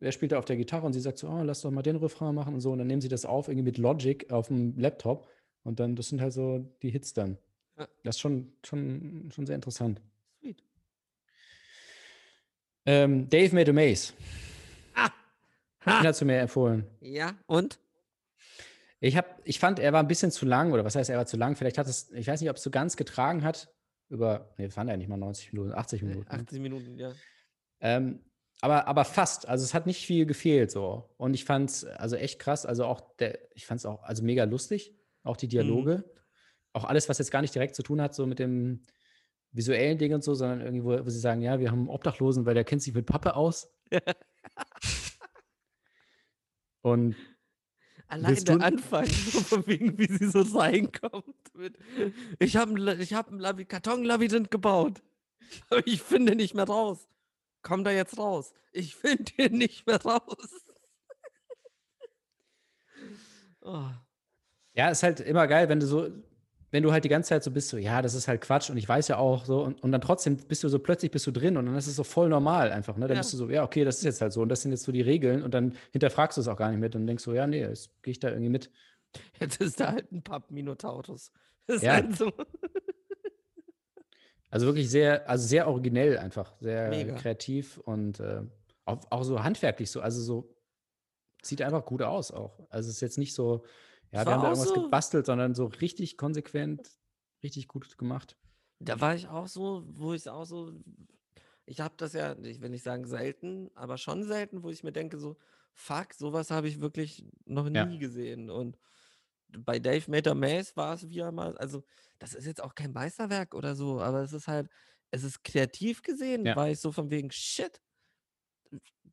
er spielt da auf der Gitarre und sie sagt so, oh, lass doch mal den Refrain machen und so. Und dann nehmen sie das auf, irgendwie mit Logic auf dem Laptop. Und dann, das sind halt so die Hits dann. Ja. Das ist schon, schon, schon sehr interessant. Sweet. Ähm, Dave made a Maze. Ah! Den Ha! hast du mir empfohlen. Ja, und? Ich, hab, ich fand, er war ein bisschen zu lang, oder was heißt, er war zu lang? Vielleicht hat es, ich weiß nicht, ob es so ganz getragen hat. Über, nee, das waren ja nicht mal 90 Minuten, 80 Nee, Minuten. ne? 80 Minuten, ja. Ähm, aber, aber fast. Also es hat nicht viel gefehlt so. Und ich fand es also echt krass. Also auch der, ich fand es auch also mega lustig. Auch die Dialoge. Auch alles, was jetzt gar nicht direkt zu tun hat, so mit dem visuellen Ding und so, sondern irgendwie, wo, wo sie sagen, ja, wir haben einen Obdachlosen, weil der kennt sich mit Pappe aus. und Allein Willst der du- Anfang, so von wegen, wie sie so reinkommt. Mit, ich habe ein, ich hab ein Laby Kartonlabyrinth gebaut. Aber ich finde nicht mehr raus. Komm da jetzt raus. Ich finde hier nicht mehr raus. oh. ja, ist halt immer geil, wenn du so, wenn du halt die ganze Zeit so bist, so, ja, das ist halt Quatsch und ich weiß ja auch so, und, und dann trotzdem bist du so, plötzlich bist du drin und dann ist es so voll normal einfach, ne? Dann Ja. bist du so, ja, okay, das ist jetzt halt so und das sind jetzt so die Regeln und dann hinterfragst du es auch gar nicht mehr und denkst so, ja, nee, jetzt gehe ich da irgendwie mit. Jetzt ist da halt ein Papp Minotaurus. Das ist Ja. halt so. Also wirklich sehr, also sehr originell einfach, sehr Mega. kreativ und äh, auch, auch so handwerklich so, also so sieht einfach gut aus auch. Also es ist jetzt nicht so, ja, wir haben da irgendwas so- gebastelt, sondern so richtig konsequent, richtig gut gemacht. Da war ich auch so, wo ich auch so, ich habe das ja, ich will nicht sagen selten, aber schon selten, wo ich mir denke so, fuck, sowas habe ich wirklich noch nie Ja. gesehen. Und bei Dave Mater Maze war es wieder mal, also das ist jetzt auch kein Meisterwerk oder so, aber es ist halt, es ist kreativ gesehen, Ja. war ich so von wegen, shit.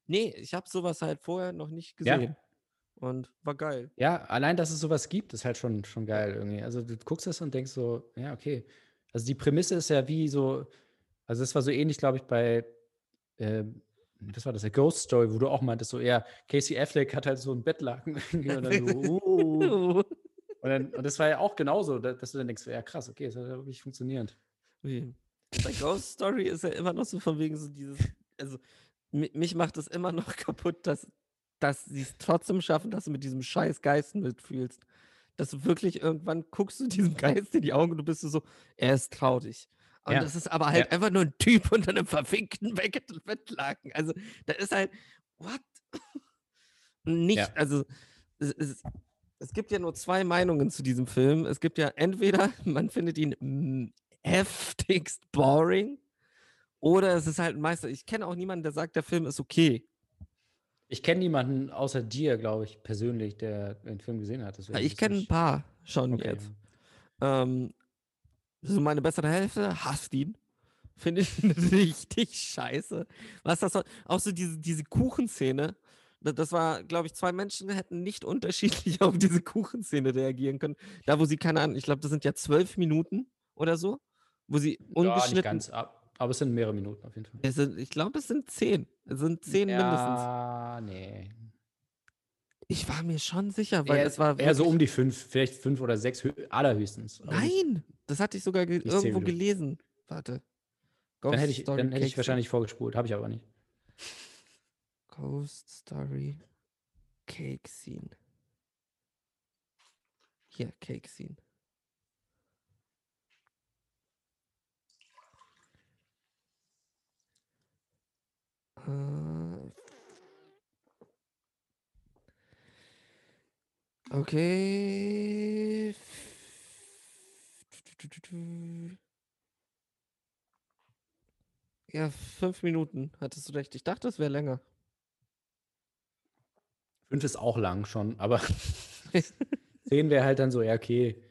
Nee, ich habe sowas halt vorher noch nicht Ja. Und war geil. Ja, allein, dass es sowas gibt, ist halt schon, schon geil irgendwie. Also du guckst es und denkst so, ja, okay. Also die Prämisse ist ja wie so, also das war so ähnlich, glaube ich, bei, ähm, das war das, der Ghost Story, wo du auch meintest, so, ja, Casey Affleck hat halt so ein Bettlaken und dann so, uh, und, dann, und das war ja auch genauso, da- dass du dann denkst, ja krass, okay, das hat ja wirklich funktioniert. Ui. Bei Ghost Story ist ja immer noch so von wegen so dieses, also mi- mich macht es immer noch kaputt, dass, dass sie es trotzdem schaffen, dass du mit diesem scheiß Geist mitfühlst. Dass du wirklich irgendwann guckst du diesem Geist in die Augen und du bist so, er ist traurig. Und Ja. das ist aber halt Ja. einfach nur ein Typ unter einem verfickten Bett- Bettlaken. Also, da ist halt, what? Nicht, Ja. also, es, es, es gibt ja nur zwei Meinungen zu diesem Film. Es gibt ja entweder, man findet ihn heftigst boring, oder es ist halt ein Meister. Ich kenne auch niemanden, der sagt, der Film ist okay. Ich kenne niemanden außer dir, glaube ich, persönlich, der den Film gesehen hat. deswegen ich kenne ein paar schon okay, jetzt. Ähm, so meine bessere Hälfte hasst ihn. Finde ich richtig scheiße. Was das soll. Auch so diese, diese Kuchenszene. da- Das war, glaube ich, zwei Menschen hätten nicht unterschiedlich auf diese Kuchenszene reagieren können. Da, wo sie, keine Ahnung, ich glaube, das sind ja zwölf Minuten oder so, wo sie Ja, nicht ungeschnitten. ganz, ab- aber es sind mehrere Minuten auf jeden Fall. Sind, ich glaube, es sind zehn. Es sind zehn mindestens. Ja, nee. Ich war mir schon sicher, weil Eher, es war. eher so um die fünf, vielleicht fünf oder sechs hö- allerhöchstens. aber Nein, das hatte ich sogar ge irgendwo gelesen. Warte. Dann hätte ich, Story dann hätte ich wahrscheinlich vorgespult, habe ich aber nicht. Ghost Story Cake Scene. Hier, Cake Scene. Okay. Ja, fünf Minuten, hattest du recht. Ich dachte, es wäre länger. Fünf ist auch lang schon, aber zehn wäre halt dann so, ja, okay,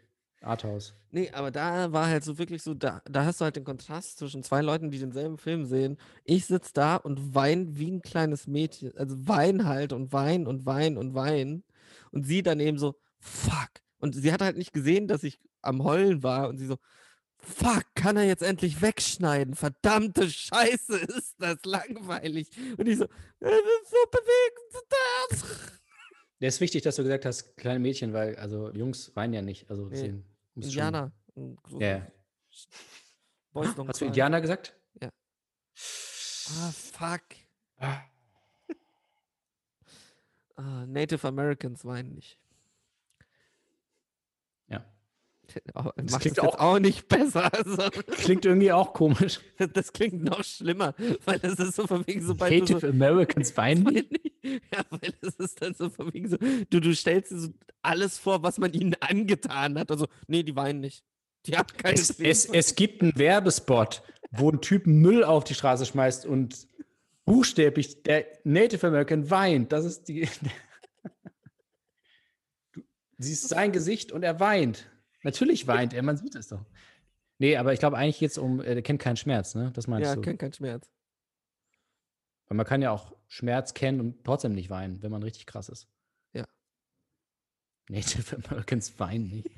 Arthouse. Nee, aber da war halt so wirklich so, da, da hast du halt den Kontrast zwischen zwei Leuten, die denselben Film sehen. Ich sitze da und wein wie ein kleines Mädchen. Also wein halt und wein und wein und wein. Und sie dann eben so, fuck. Und sie hat halt nicht gesehen, dass ich am Heulen war. Und sie so, fuck, kann er jetzt endlich wegschneiden? Verdammte Scheiße, ist das langweilig. Und ich so, es ist so bewegend. Der ist wichtig, dass du gesagt hast, kleine Mädchen, weil, also Jungs weinen ja nicht. Also Nee. Indianer. Ja, ja. Hast du. Indianer gesagt? Ah, fuck. Ah. Ah, Native Americans weinen nicht. Ja. Au- Das Macht klingt jetzt auch nicht besser. Also, Klingt irgendwie auch komisch. das klingt noch schlimmer, weil das ist so von wegen, sobald Native so, Americans weinen nicht? ja, weil das ist dann so von wegen so, du, du stellst dir so alles vor, was man ihnen angetan hat. Also, nee, die weinen nicht. Die haben keine Es, es, es gibt einen Werbespot, wo ein Typ Müll auf die Straße schmeißt und buchstäblich der Native American weint. Das ist die. Du siehst sein Gesicht und er weint. Natürlich weint er, man sieht es doch. Nee, aber ich glaube eigentlich geht es um, er kennt keinen Schmerz, ne? Das meinst ja, du. kennt keinen Schmerz. Weil man kann ja auch Schmerz kennen und trotzdem nicht weinen, wenn man richtig krass ist. Ja. Native Americans weinen nicht.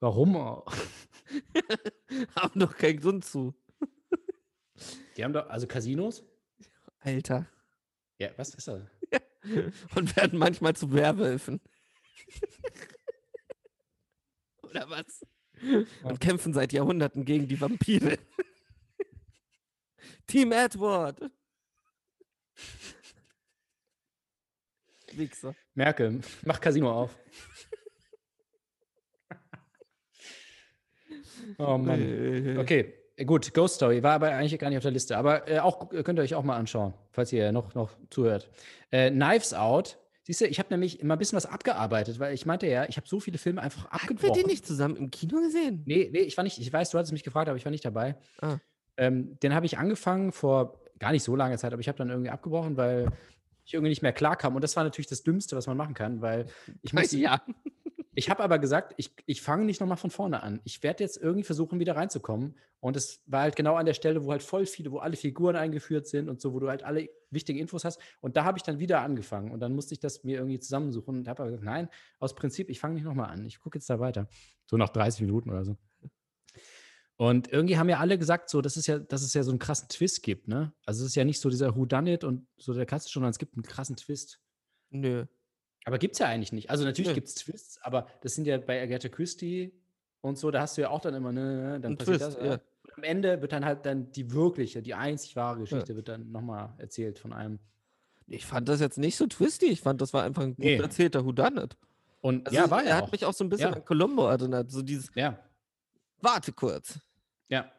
Warum? auch? Haben doch keinen Grund zu. Die haben doch, also Casinos? Alter. Ja, was ist das? Und werden manchmal zu Werwölfen. Oder was? Und kämpfen seit Jahrhunderten gegen die Vampire. Team Edward. Wichser. Merkel, mach Casino auf. oh Mann. Okay, gut, Ghost Story war aber eigentlich gar nicht auf der Liste. Aber äh, auch könnt ihr euch auch mal anschauen, falls ihr noch, noch zuhört. Äh, Knives Out. Siehst du, ich habe nämlich immer ein bisschen was abgearbeitet, weil ich meinte ja, ich habe so viele Filme einfach Hatten wir abgebrochen. die nicht zusammen im Kino gesehen? Nee, nee, ich war nicht, ich weiß, du hattest mich gefragt, aber ich war nicht dabei. Ah. Ähm, den habe ich angefangen vor gar nicht so langer Zeit, aber ich habe dann irgendwie abgebrochen, weil ich irgendwie nicht mehr klar kam. Und das war natürlich das Dümmste, was man machen kann, weil ich muss, ja. Ich habe aber gesagt, ich, ich fange nicht nochmal von vorne an. Ich werde jetzt irgendwie versuchen, wieder reinzukommen. Und es war halt genau an der Stelle, wo halt voll viele, wo alle Figuren eingeführt sind und so, wo du halt alle wichtigen Infos hast. Und da habe ich dann wieder angefangen. Und dann musste ich das mir irgendwie zusammensuchen und habe aber gesagt, nein, aus Prinzip, ich fange nicht nochmal an. Ich gucke jetzt da weiter. So nach 30 Minuten oder so. Und irgendwie haben ja alle gesagt, so, das ist ja, dass es ja so einen krassen Twist gibt, ne? Also es ist ja nicht so dieser Who Done It und so der klassische, sondern es gibt einen krassen Twist. Nö. Aber gibt es ja eigentlich nicht. Also natürlich Nö. gibt es Twists, aber das sind ja bei Agatha Christie und so, da hast du ja auch dann immer, ne, dann Ein passiert Twist, das. ja. Und am Ende wird dann halt dann die wirkliche, die einzig wahre Geschichte wird dann nochmal erzählt von einem. Ich fand das jetzt nicht so twisty. Ich fand, das war einfach ein gut Nee. erzählter Whodunit. Und Also ja, war er ja hat auch. mich auch so ein bisschen Ja. an Columbo erinnert. So dieses, Ja, warte kurz. ja.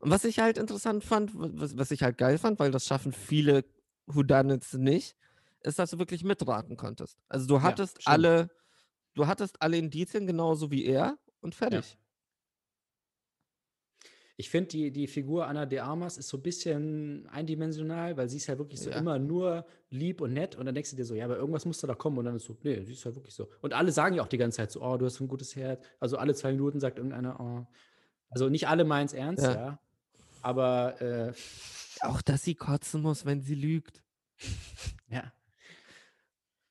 Und was ich halt interessant fand, was, was ich halt geil fand, weil das schaffen viele Whodunits nicht, ist, dass du wirklich mitraten konntest. Also du hattest stimmt. alle, du hattest alle Indizien genauso wie er und fertig. Ich finde, die, die Figur Anna de Armas ist so ein bisschen eindimensional, weil sie ist ja wirklich so Ja. immer nur lieb und nett und dann denkst du dir so, ja, aber irgendwas muss da kommen und dann ist so, nee, sie ist halt wirklich so. Und alle sagen ja auch die ganze Zeit so, oh, du hast ein gutes Herz. Also alle zwei Minuten sagt irgendeiner, oh, Also nicht alle meinen es ernst, Ja. ja. Aber äh, Auch, dass sie kotzen muss, wenn sie lügt. ja.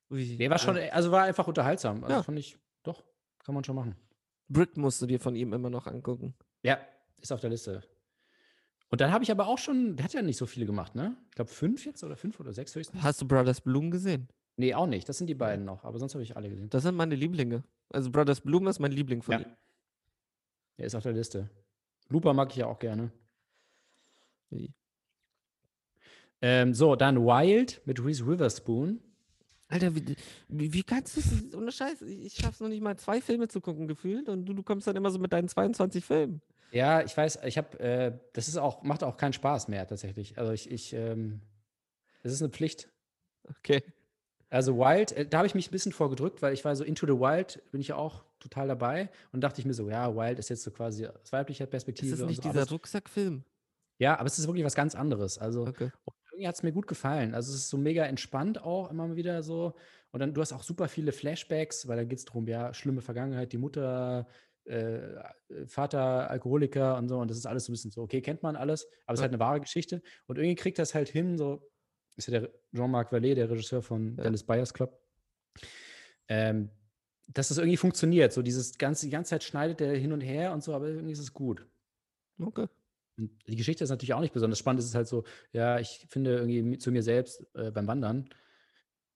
Ui, Nee, war schon, äh, also war einfach unterhaltsam. Also Ja. fand ich, doch, kann man schon machen. Brick musst du dir von ihm immer noch angucken. Ja, ist auf der Liste. Und dann habe ich aber auch schon, der hat ja nicht so viele gemacht, ne? Ich glaube fünf jetzt oder fünf oder sechs höchstens. Hast du Brothers Bloom gesehen? Nee, auch nicht. Das sind die beiden noch, aber sonst habe ich alle gesehen. Das sind meine Lieblinge. Also Brothers Bloom ist mein Liebling von Ja. ihm. Der ist auf der Liste. Looper mag ich ja auch gerne. Wie? Ähm, so, dann Wild mit Reese Witherspoon. Alter, wie, wie, kannst du es? Ohne Scheiß, ich, schaff's noch nicht mal zwei Filme zu gucken, gefühlt. Und du, du kommst dann immer so mit deinen 22 Filmen. Ja, ich weiß, ich habe, äh, das ist auch, macht auch keinen Spaß mehr tatsächlich. Also ich, ich, ähm, das ist eine Pflicht. Okay. Also Wild, äh, da habe ich mich ein bisschen vorgedrückt, weil ich war so Into the Wild, bin ich ja auch total dabei und dachte ich mir so, ja, Wild ist jetzt so quasi aus weiblicher Perspektive. Ist das nicht so dieser alles. Rucksackfilm? Ja, aber es ist wirklich was ganz anderes. Also Okay. Irgendwie hat es mir gut gefallen. Also es ist so mega entspannt auch immer wieder so. Und dann, du hast auch super viele Flashbacks, weil da geht es darum, ja, schlimme Vergangenheit, die Mutter, äh, Vater, Alkoholiker und so. Und das ist alles so ein bisschen so, okay, kennt man alles, aber es ist halt eine wahre Geschichte. Und irgendwie kriegt das halt hin, so, ist ja der Jean-Marc Vallée, der Regisseur von Ja. Dallas Buyers Club. Ähm, dass das irgendwie funktioniert. So dieses ganze, die ganze Zeit schneidet der hin und her und so, aber irgendwie ist es gut. Okay. Und die Geschichte ist natürlich auch nicht besonders spannend. Es ist halt so, ja, ich finde irgendwie zu mir selbst äh, beim Wandern.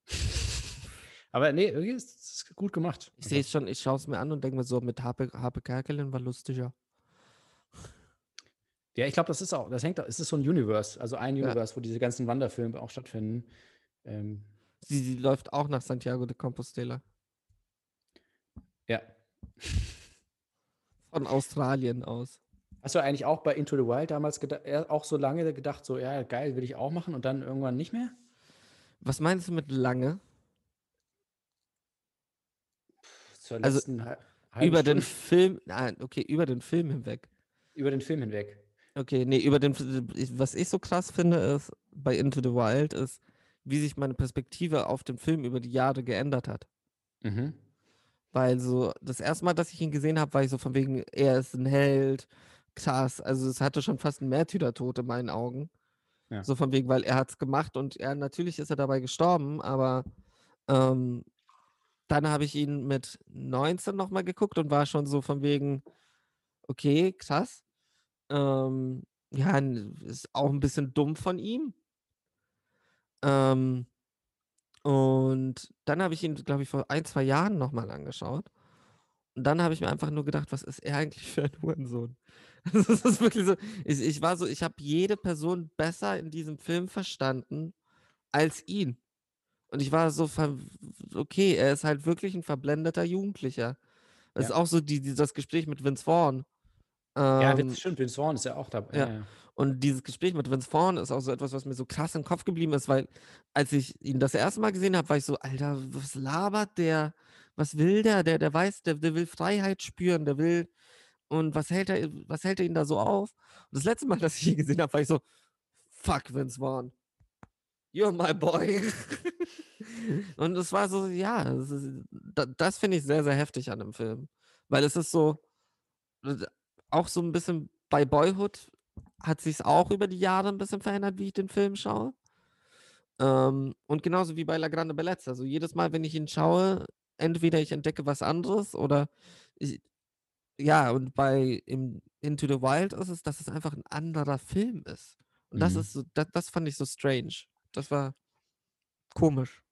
Aber nee, irgendwie ist es gut gemacht. Ich sehe es schon, ich schaue es mir an und denke mir so, mit Harpe, Harpe Kerkeling war lustiger. Ja, ich glaube, das ist auch, das hängt, es ist so ein Universe, also ein Ja. Universe, wo diese ganzen Wanderfilme auch stattfinden. Ähm, Sie, sie läuft auch nach Santiago de Compostela. ja. Von Australien aus. Hast du eigentlich auch bei Into the Wild damals äh, auch so lange gedacht, so, ja, geil, will ich auch machen und dann irgendwann nicht mehr? Was meinst du mit lange? Zur Also, Über den Stunde? Film, nein, okay, über den Film hinweg. über den Film hinweg. Okay, nee, über den, was ich so krass finde, ist, bei Into the Wild, ist, wie sich meine Perspektive auf den Film über die Jahre geändert hat. Mhm. Weil so, das erste Mal, dass ich ihn gesehen habe, war ich so von wegen, er ist ein Held, krass. Also es hatte schon fast einen Märtyrertod in meinen Augen. Ja. So von wegen, weil er hat es gemacht und er, natürlich ist er dabei gestorben, aber ähm, dann habe ich ihn mit 19 nochmal geguckt und war schon so von wegen, okay, krass. Ähm, ja, ist auch ein bisschen dumm von ihm. Ähm, und dann habe ich ihn, glaube ich, vor ein, zwei Jahren nochmal angeschaut. Und dann habe ich mir einfach nur gedacht, was ist er eigentlich für ein Hurensohn? Es ist wirklich so, ich, ich war so, ich habe jede Person besser in diesem Film verstanden als ihn. Und ich war so, okay, er ist halt wirklich ein verblendeter Jugendlicher. Das ist Ja. auch so die, die, das Gespräch mit Vince Vaughn. Ja, Ähm, Vince, stimmt, Vince Vaughn ist ja auch dabei. ja. Ja, ja. und dieses Gespräch mit Vince Vaughn ist auch so etwas, was mir so krass im Kopf geblieben ist, weil als ich ihn das erste Mal gesehen habe, war ich so, Alter, was labert der? Was will der? Der, der weiß, der, der will Freiheit spüren, der will. Und was hält er, was hält er ihn da so auf? Und das letzte Mal, dass ich ihn gesehen habe, war ich so, fuck Vince Vaughn. You're my boy. und es war so, ja, das, ist- da- das finde ich sehr, sehr heftig an dem Film. Weil es ist so, auch so ein bisschen bei Boyhood hat sich auch über die Jahre ein bisschen verändert, wie ich den Film schaue. Ähm, und genauso wie bei La Grande Bellezza. Also jedes Mal, wenn ich ihn schaue, entweder ich entdecke was anderes oder ich, ja, und bei im Into the Wild ist es, dass es einfach ein anderer Film ist. Und das Mhm. ist so, das, das fand ich so strange. Das war komisch.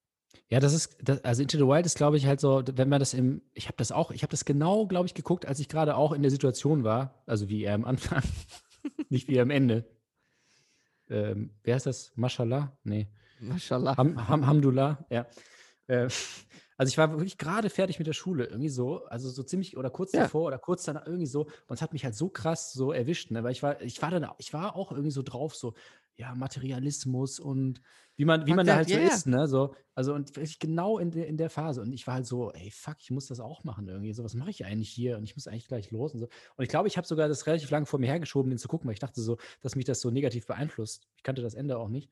Ja, das ist, das, also Into the Wild ist, glaube ich, halt so, wenn man das im, ich habe das auch, ich habe das genau, glaube ich, geguckt, als ich gerade auch in der Situation war, also wie er am Anfang, nicht wie er am Ende. Ähm, wer ist das? Mashallah? Nee. Mashallah. Ham, Ham, Hamdullah, ja. Äh, also ich war wirklich gerade fertig mit der Schule, irgendwie so, also so ziemlich oder kurz Ja. davor oder kurz danach irgendwie so. Und es hat mich halt so krass so erwischt, ne? Weil ich war, ich war dann, ich war auch irgendwie so drauf, so, ja, Materialismus und wie man, wie man da halt so Material. ist, ne? So, also und wirklich genau in der, in der Phase. Und ich war halt so, ey, fuck, ich muss das auch machen irgendwie. So, was mache ich eigentlich hier? Und ich muss eigentlich gleich los und so. Und ich glaube, ich habe sogar das relativ lange vor mir hergeschoben, den zu gucken, weil ich dachte so, dass mich das so negativ beeinflusst. Ich kannte das Ende auch nicht.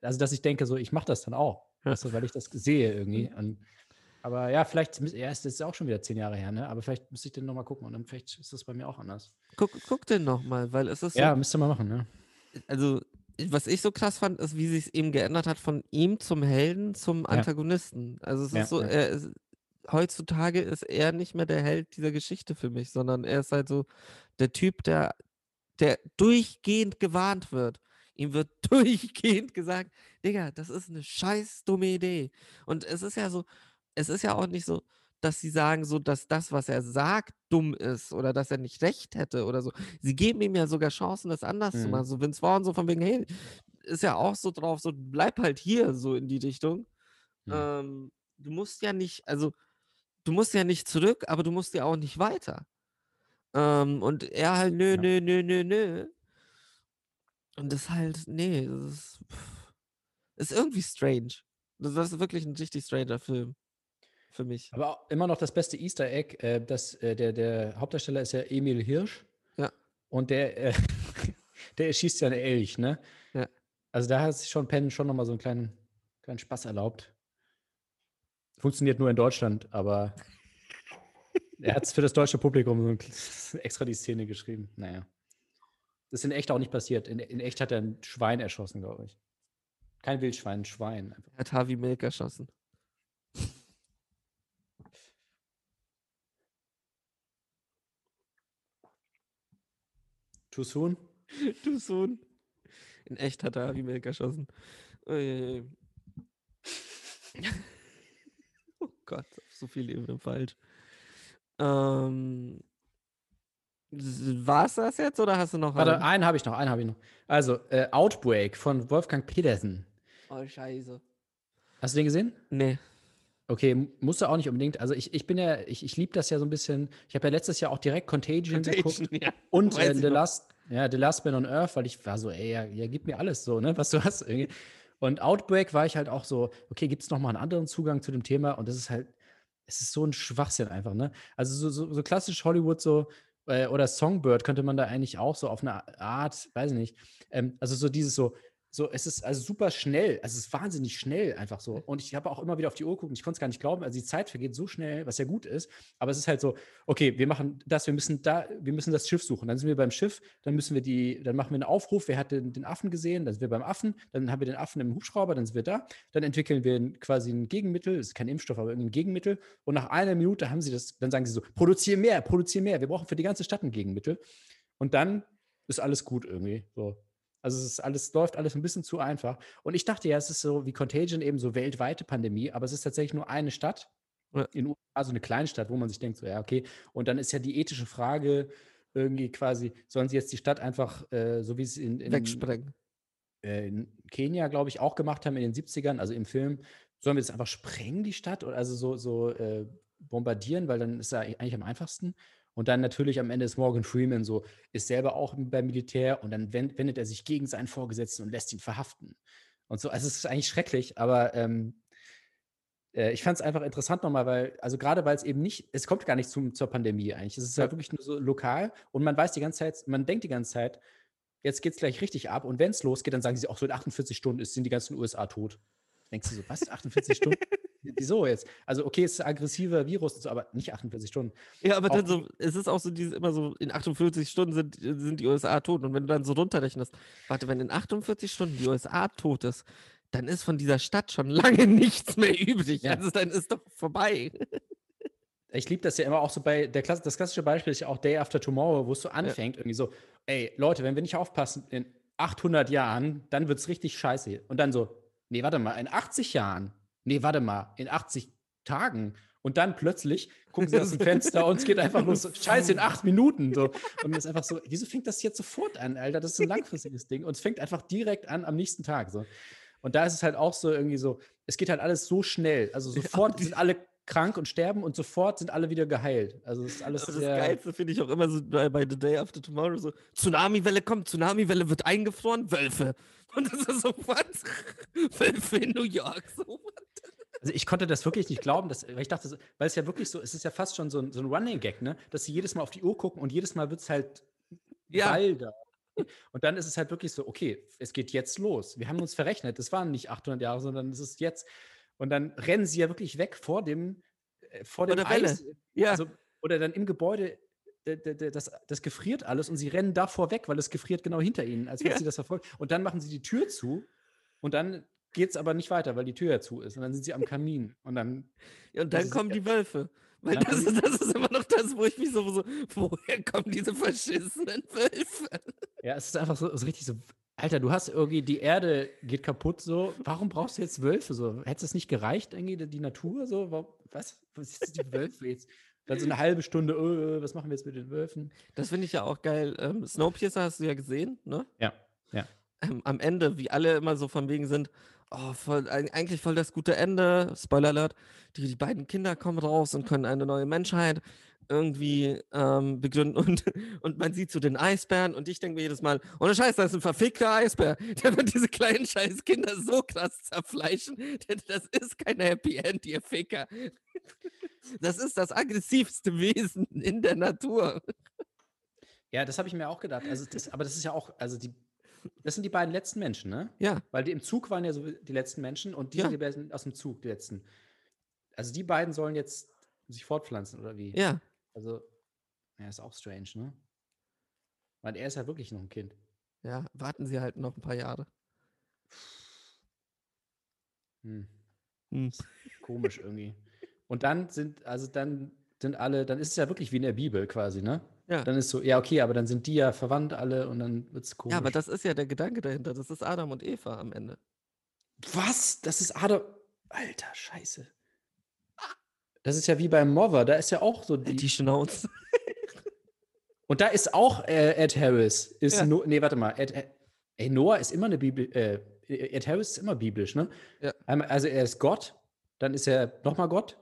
Also, dass ich denke, so, ich mache das dann auch. Ja. Weißt du, weil ich das sehe irgendwie. Und Aber ja, vielleicht, ja, ist jetzt auch schon wieder zehn Jahre her, ne? Aber vielleicht müsste ich den nochmal gucken und dann vielleicht ist das bei mir auch anders. Guck, guck den nochmal, weil es ist so, Ja, müsste man machen, ne? also was ich so krass fand, ist, wie sich es eben geändert hat von ihm zum Helden zum. Antagonisten. Also es Ja, ist so, ja. er ist, heutzutage ist er nicht mehr der Held dieser Geschichte für mich, sondern er ist halt so der Typ, der, der durchgehend gewarnt wird. Ihm wird durchgehend gesagt, Digga, das ist eine scheiß dumme Idee. Und es ist ja so, es ist ja auch nicht so, dass sie sagen, so, dass das, was er sagt, dumm ist oder dass er nicht recht hätte oder so. Sie geben ihm ja sogar Chancen, das anders zu Mhm. machen. So Vince Vaughn so von wegen, hey, ist ja auch so drauf, so bleib halt hier, so in die Richtung. Mhm. Ähm, du musst ja nicht, also du musst ja nicht zurück, aber du musst ja auch nicht weiter. Ähm, und er halt, nö, Ja. nö, nö, nö, nö. Und das halt, nee, das ist, ist irgendwie strange. Das ist wirklich ein richtig stranger Film. Für mich. Aber immer noch das beste Easter Egg, äh, dass äh, der, der Hauptdarsteller ist ja Emil Hirsch. Ja. Und der, äh, der erschießt ja einen Elch, ne? Ja. Also da hat sich schon Penn schon nochmal so einen kleinen, kleinen Spaß erlaubt. Funktioniert nur in Deutschland, aber er hat es für das deutsche Publikum so extra die Szene geschrieben. Naja. Das ist in echt auch nicht passiert. In, in echt hat er ein Schwein erschossen, glaube ich. Kein Wildschwein, ein Schwein. Einfach. Er hat Harvey Milk erschossen. Too soon? Du Sohn. In echt hat er Harvey Milk erschossen. Uiuiui. oh Gott, so viele Ebenen falsch. Ähm, war es das jetzt oder hast du noch Warte, einen? einen habe ich noch, einen habe ich noch. Also, äh, Outbreak von Wolfgang Petersen. Oh, scheiße. Hast du den gesehen? Nee. Okay, musst du auch nicht unbedingt. Also ich, ich bin ja, ich, ich liebe das ja so ein bisschen. Ich habe ja letztes Jahr auch direkt Contagion, geguckt Contagion, ja. und äh, The. Last, ja, The Last Man on Earth, weil ich war so, ey, ja, ja gib mir alles so, ne, was du hast irgendwie. Und Outbreak war ich halt auch so, okay, gibt es noch mal einen anderen Zugang zu dem Thema? Und das ist halt, es ist so ein Schwachsinn einfach, ne? Also so, so, so klassisch Hollywood so äh, oder Songbird könnte man da eigentlich auch so auf eine Art, weiß ich nicht. Ähm, also so dieses so, so, es ist also super schnell, also es ist wahnsinnig schnell einfach so. Und ich habe auch immer wieder auf die Uhr geguckt und ich konnte es gar nicht glauben, also die Zeit vergeht so schnell, was ja gut ist, aber es ist halt so, okay, wir machen das, wir müssen da, wir müssen das Schiff suchen. Dann sind wir beim Schiff, dann müssen wir die, dann machen wir einen Aufruf, wer hat den, den Affen gesehen, dann sind wir beim Affen, dann haben wir den Affen im Hubschrauber, dann sind wir da, dann entwickeln wir ein- quasi ein Gegenmittel, es ist kein Impfstoff, aber irgendein Gegenmittel. Und nach einer Minute haben sie das, dann sagen sie so, produziere mehr, produziere mehr, wir brauchen für die ganze Stadt ein Gegenmittel. Und dann ist alles gut irgendwie, so. Also es ist alles, läuft alles ein bisschen zu einfach. Und ich dachte ja, es ist so wie Contagion eben so weltweite Pandemie, aber es ist tatsächlich nur eine Stadt Ja. in den USA, so eine Kleinstadt, wo man sich denkt, so, ja, okay. Und dann ist ja die ethische Frage irgendwie quasi, sollen sie jetzt die Stadt einfach, äh, so wie sie in, in, Wegsprengen. äh, in Kenia, glaube ich, auch gemacht haben in den 70ern, also im Film, sollen wir das einfach sprengen, die Stadt? Oder also so, so äh, bombardieren, weil dann ist ja eigentlich am einfachsten. Und dann natürlich am Ende ist Morgan Freeman so, ist selber auch beim Militär und dann wen- wendet er sich gegen seinen Vorgesetzten und lässt ihn verhaften. Und so, also es ist eigentlich schrecklich, aber ähm, äh, ich fand es einfach interessant nochmal, weil, also gerade weil es eben nicht, es kommt gar nicht zum, zur Pandemie eigentlich. Es ist halt wirklich nur so lokal und man weiß die ganze Zeit, man denkt die ganze Zeit, jetzt geht es gleich richtig ab und wenn es losgeht, dann sagen sie auch so in 48 Stunden ist, sind die ganzen USA tot. Denkst du so, was? 48 Stunden? Wieso jetzt? Also, okay, es ist ein aggressiver Virus und so, aber nicht 48 Stunden. Ja, aber Auch dann so, es ist auch so dieses immer so, in 48 Stunden sind, sind die USA tot. Und wenn du dann so runterrechnest, warte, wenn in 48 Stunden die USA tot ist, dann ist von dieser Stadt schon lange nichts mehr übrig. Ja. Also dann ist doch vorbei. Ich liebe das ja immer auch so bei, der Klasse, das klassische Beispiel ist ja auch Day After Tomorrow, wo es so anfängt, irgendwie so, ey, Leute, wenn wir nicht aufpassen, in 800 Jahren, dann wird es richtig scheiße. Und dann so, nee, warte mal, in 80 Jahren, nee, warte mal, in 80 Tagen. Und dann plötzlich gucken sie aus dem Fenster und es geht einfach los, so, scheiße, in acht Minuten. So. Und es ist einfach so, wieso fängt das jetzt sofort an, Alter? Das ist ein langfristiges Ding. Und es fängt einfach direkt an am nächsten Tag. So. Und da ist es halt auch so irgendwie so, es geht halt alles so schnell. Also sofort sind alle krank und sterben und sofort sind alle wieder geheilt. Also es ist alles Aber das sehr, Geilste finde ich auch immer so bei, bei The Day After Tomorrow so, Tsunami-Welle kommt, Tsunami-Welle wird eingefroren, Wölfe. Und das ist so, was? Wölfe in New York, so? Also ich konnte das wirklich nicht glauben, dass, weil ich dachte, weil es ja wirklich so, es ist ja fast schon so ein, so ein Running Gag, ne? Dass sie jedes Mal auf die Uhr gucken und jedes Mal wird es halt Ja. Walder. Und dann ist es halt wirklich so, okay, es geht jetzt los. Wir haben uns verrechnet. Es waren nicht 800 Jahre, sondern es ist jetzt. Und dann rennen sie ja wirklich weg vor dem äh, vor dem Oder Welle. Eis, Ja, also, oder dann im Gebäude, das, das gefriert alles und sie rennen davor weg, weil es gefriert genau hinter ihnen, als wenn Ja. sie das verfolgen. Und dann machen sie die Tür zu und dann geht es aber nicht weiter, weil die Tür ja zu ist. Und dann sind sie am Kamin und dann, und das dann ist kommen ja- die Wölfe. Weil das ist, das ist immer noch das, wo ich mich so, woher kommen diese verschissenen Wölfe? ja, es ist einfach so, so richtig so, Alter, du hast irgendwie, die Erde geht kaputt so, warum brauchst du jetzt Wölfe so? Hätte es nicht gereicht, irgendwie, die, Natur so? Warum, was? Was ist die Wölfe jetzt? Dann so eine halbe Stunde, äh, was machen wir jetzt mit den Wölfen? Das finde ich ja auch geil. Ähm, Snowpiercer hast du ja gesehen, ne? Ja, ja. ähm, am Ende, wie alle immer so von wegen sind, oh, voll, eig- eigentlich voll das gute Ende, Spoiler Alert, die, die beiden Kinder kommen raus und können eine neue Menschheit irgendwie ähm, begründen und, und man sieht so den Eisbären und ich denke mir jedes Mal, ohne Scheiß, das ist ein verfickter Eisbär, der wird diese kleinen scheiß Kinder so krass zerfleischen, denn das ist kein Happy End, ihr Ficker. Das ist das aggressivste Wesen in der Natur. Ja, das habe ich mir auch gedacht. Also das, aber das ist ja auch, also die, das sind die beiden letzten Menschen, ne? Ja, Weil die im Zug waren ja so die letzten Menschen und die Ja. sind die beiden aus dem Zug, die letzten. Also die beiden sollen jetzt sich fortpflanzen, oder wie? ja. Also, ja, ist auch strange, ne? Weil er ist ja wirklich noch ein Kind. Ja, warten Sie halt noch ein paar Jahre. Hm. Hm. Komisch irgendwie. Und dann sind, also dann sind alle, dann ist es ja wirklich wie in der Bibel quasi, ne? Ja. Dann ist so, ja, okay, aber dann sind die ja verwandt alle und dann wird es komisch. Ja, aber das ist ja der Gedanke dahinter. Das ist Adam und Eva am Ende. Was? Das ist Adam. Alter, scheiße. Das ist ja wie beim Mover, da ist ja auch so die. Die Schnauze. und da ist auch äh, Ed Harris. Ist Ja. no, nee, warte mal. Ed, Ed, ey, Noah ist immer eine Bibel. Äh, Ed Harris ist immer biblisch, ne? Ja. Einmal, also er ist Gott, dann ist er nochmal Gott,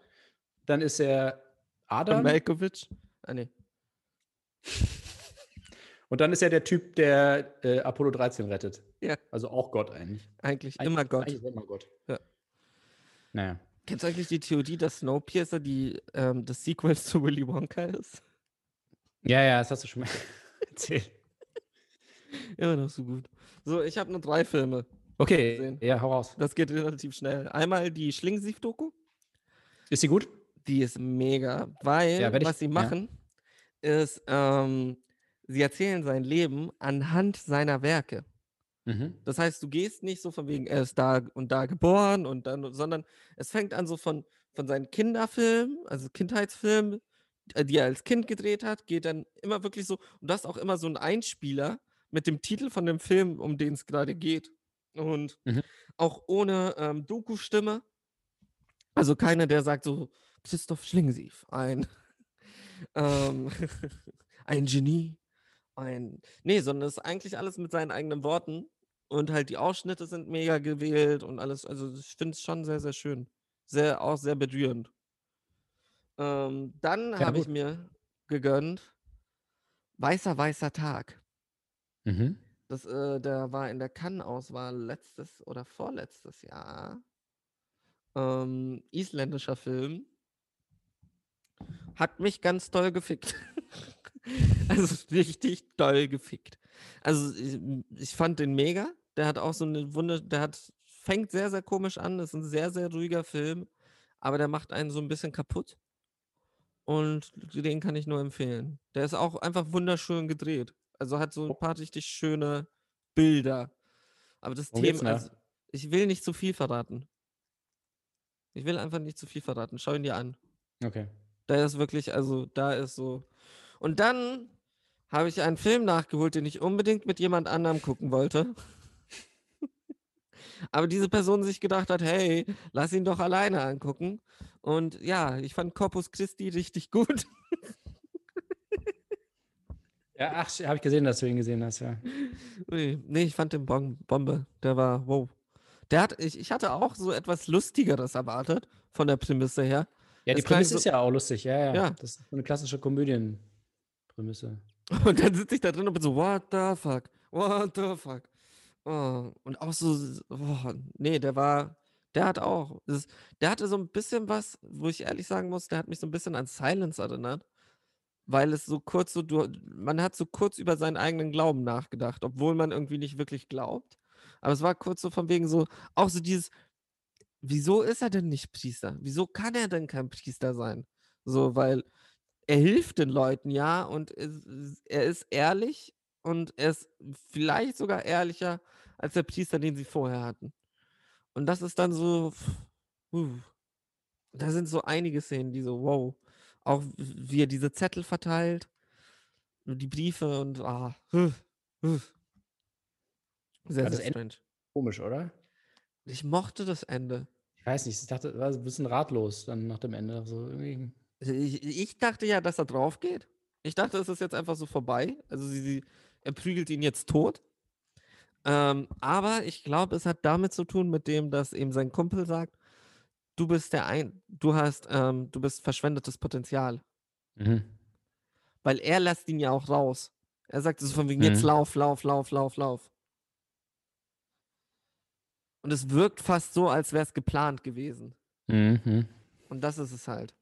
dann ist er Adam Malkovich. Ah, nee. Und dann ist er der Typ, der äh, Apollo 13 rettet. Ja. Also auch Gott eigentlich. Eigentlich Eigentlich- immer Gott. Eigentlich er immer Gott. Ja. Naja. Kennst du eigentlich die Theorie, dass Snowpiercer die, ähm, das Sequel zu Willy Wonka ist? Ja, ja, das hast du schon mal erzählt. Immer noch so gut. So, ich habe nur drei Filme. Okay, ja, hau raus. Das geht relativ schnell. Einmal die Schlingensief-Doku. Ist sie gut? Die ist mega, weil Ja, ich- was sie machen, ist, ähm, sie erzählen sein Leben anhand seiner Werke. Mhm. Das heißt, du gehst nicht so von wegen, er ist da und da geboren und dann, sondern es fängt an so von, von seinen Kinderfilmen, also Kindheitsfilmen, äh, die er als Kind gedreht hat, geht dann immer wirklich so, und das auch immer so ein Einspieler mit dem Titel von dem Film, um den es gerade geht. Und Mhm. auch ohne ähm, Doku-Stimme. Also keiner, der sagt so, Christoph Schlingensief, ein, ähm, ein Genie, ein. Nee, sondern es ist eigentlich alles mit seinen eigenen Worten. Und halt die Ausschnitte sind mega gewählt und alles. Also ich finde es schon sehr, sehr schön. Sehr, auch sehr berührend. Ähm, dann Ja, habe ich mir gegönnt Weißer, weißer Tag. Mhm. Das, äh, der war in der Cannes-Auswahl letztes oder vorletztes Jahr. Ähm, isländischer Film. Hat mich ganz toll gefickt. also richtig doll gefickt. Also ich, ich fand den mega. Der hat auch so eine Wunder, der hat, fängt sehr, sehr komisch an. Das ist ein sehr, sehr ruhiger Film. Aber der macht einen so ein bisschen kaputt. Und den kann ich nur empfehlen. Der ist auch einfach wunderschön gedreht. Also hat so ein paar richtig schöne Bilder. Aber das geht's Thema, also, ich will nicht zu viel verraten. Ich will einfach nicht zu viel verraten. Schau ihn dir an. Okay. Da ist wirklich, also da ist so. Und dann habe ich einen Film nachgeholt, den ich unbedingt mit jemand anderem gucken wollte. Aber diese Person sich gedacht hat, hey, lass ihn doch alleine angucken. Und ja, ich fand Corpus Christi richtig gut. Ja, ach, habe ich gesehen, dass du ihn gesehen hast, ja. Nee, ich fand den Bom Bombe. Der war, wow. Der hat, ich, ich hatte auch so etwas Lustigeres erwartet, von der Prämisse her. Ja, die Prämisse so- ist ja auch lustig, ja, ja. Ja. Das ist so eine klassische Komödienprämisse. Und dann sitze ich da drin und bin so, what the fuck? What the fuck? Oh, und auch so, oh, nee, der war, der hat auch, das, der hatte so ein bisschen was, wo ich ehrlich sagen muss, der hat mich so ein bisschen an Silence erinnert, weil es so kurz so, du, man hat so kurz über seinen eigenen Glauben nachgedacht, obwohl man irgendwie nicht wirklich glaubt. Aber es war kurz so von wegen so, auch so dieses, wieso ist er denn nicht Priester? Wieso kann er denn kein Priester sein? So, weil er hilft den Leuten ja und es- er ist ehrlich und er ist vielleicht sogar ehrlicher als der Priester, den sie vorher hatten. Und das ist dann so, uh, da sind so einige Szenen, die so, wow, auch wie er diese Zettel verteilt die Briefe und ah, huh, huh. sehr, sehr strange. Komisch, oder? Ich mochte das Ende. Ich weiß nicht, ich dachte, war ein bisschen ratlos dann nach dem Ende. So irgendwie. Ich, ich dachte ja, dass er drauf geht. Ich dachte, es ist jetzt einfach so vorbei. Also sie, sie, er prügelt ihn jetzt tot. Ähm, aber ich glaube, es hat damit zu tun, mit dem, dass ihm sein Kumpel sagt, du bist der ein, du hast, ähm, du bist verschwendetes Potenzial. Mhm. Weil er lässt ihn ja auch raus. Er sagt so von wegen, jetzt Mhm. lauf, lauf, lauf, lauf, lauf. Und es wirkt fast so, als wäre es geplant gewesen. Mhm. Und das ist es halt.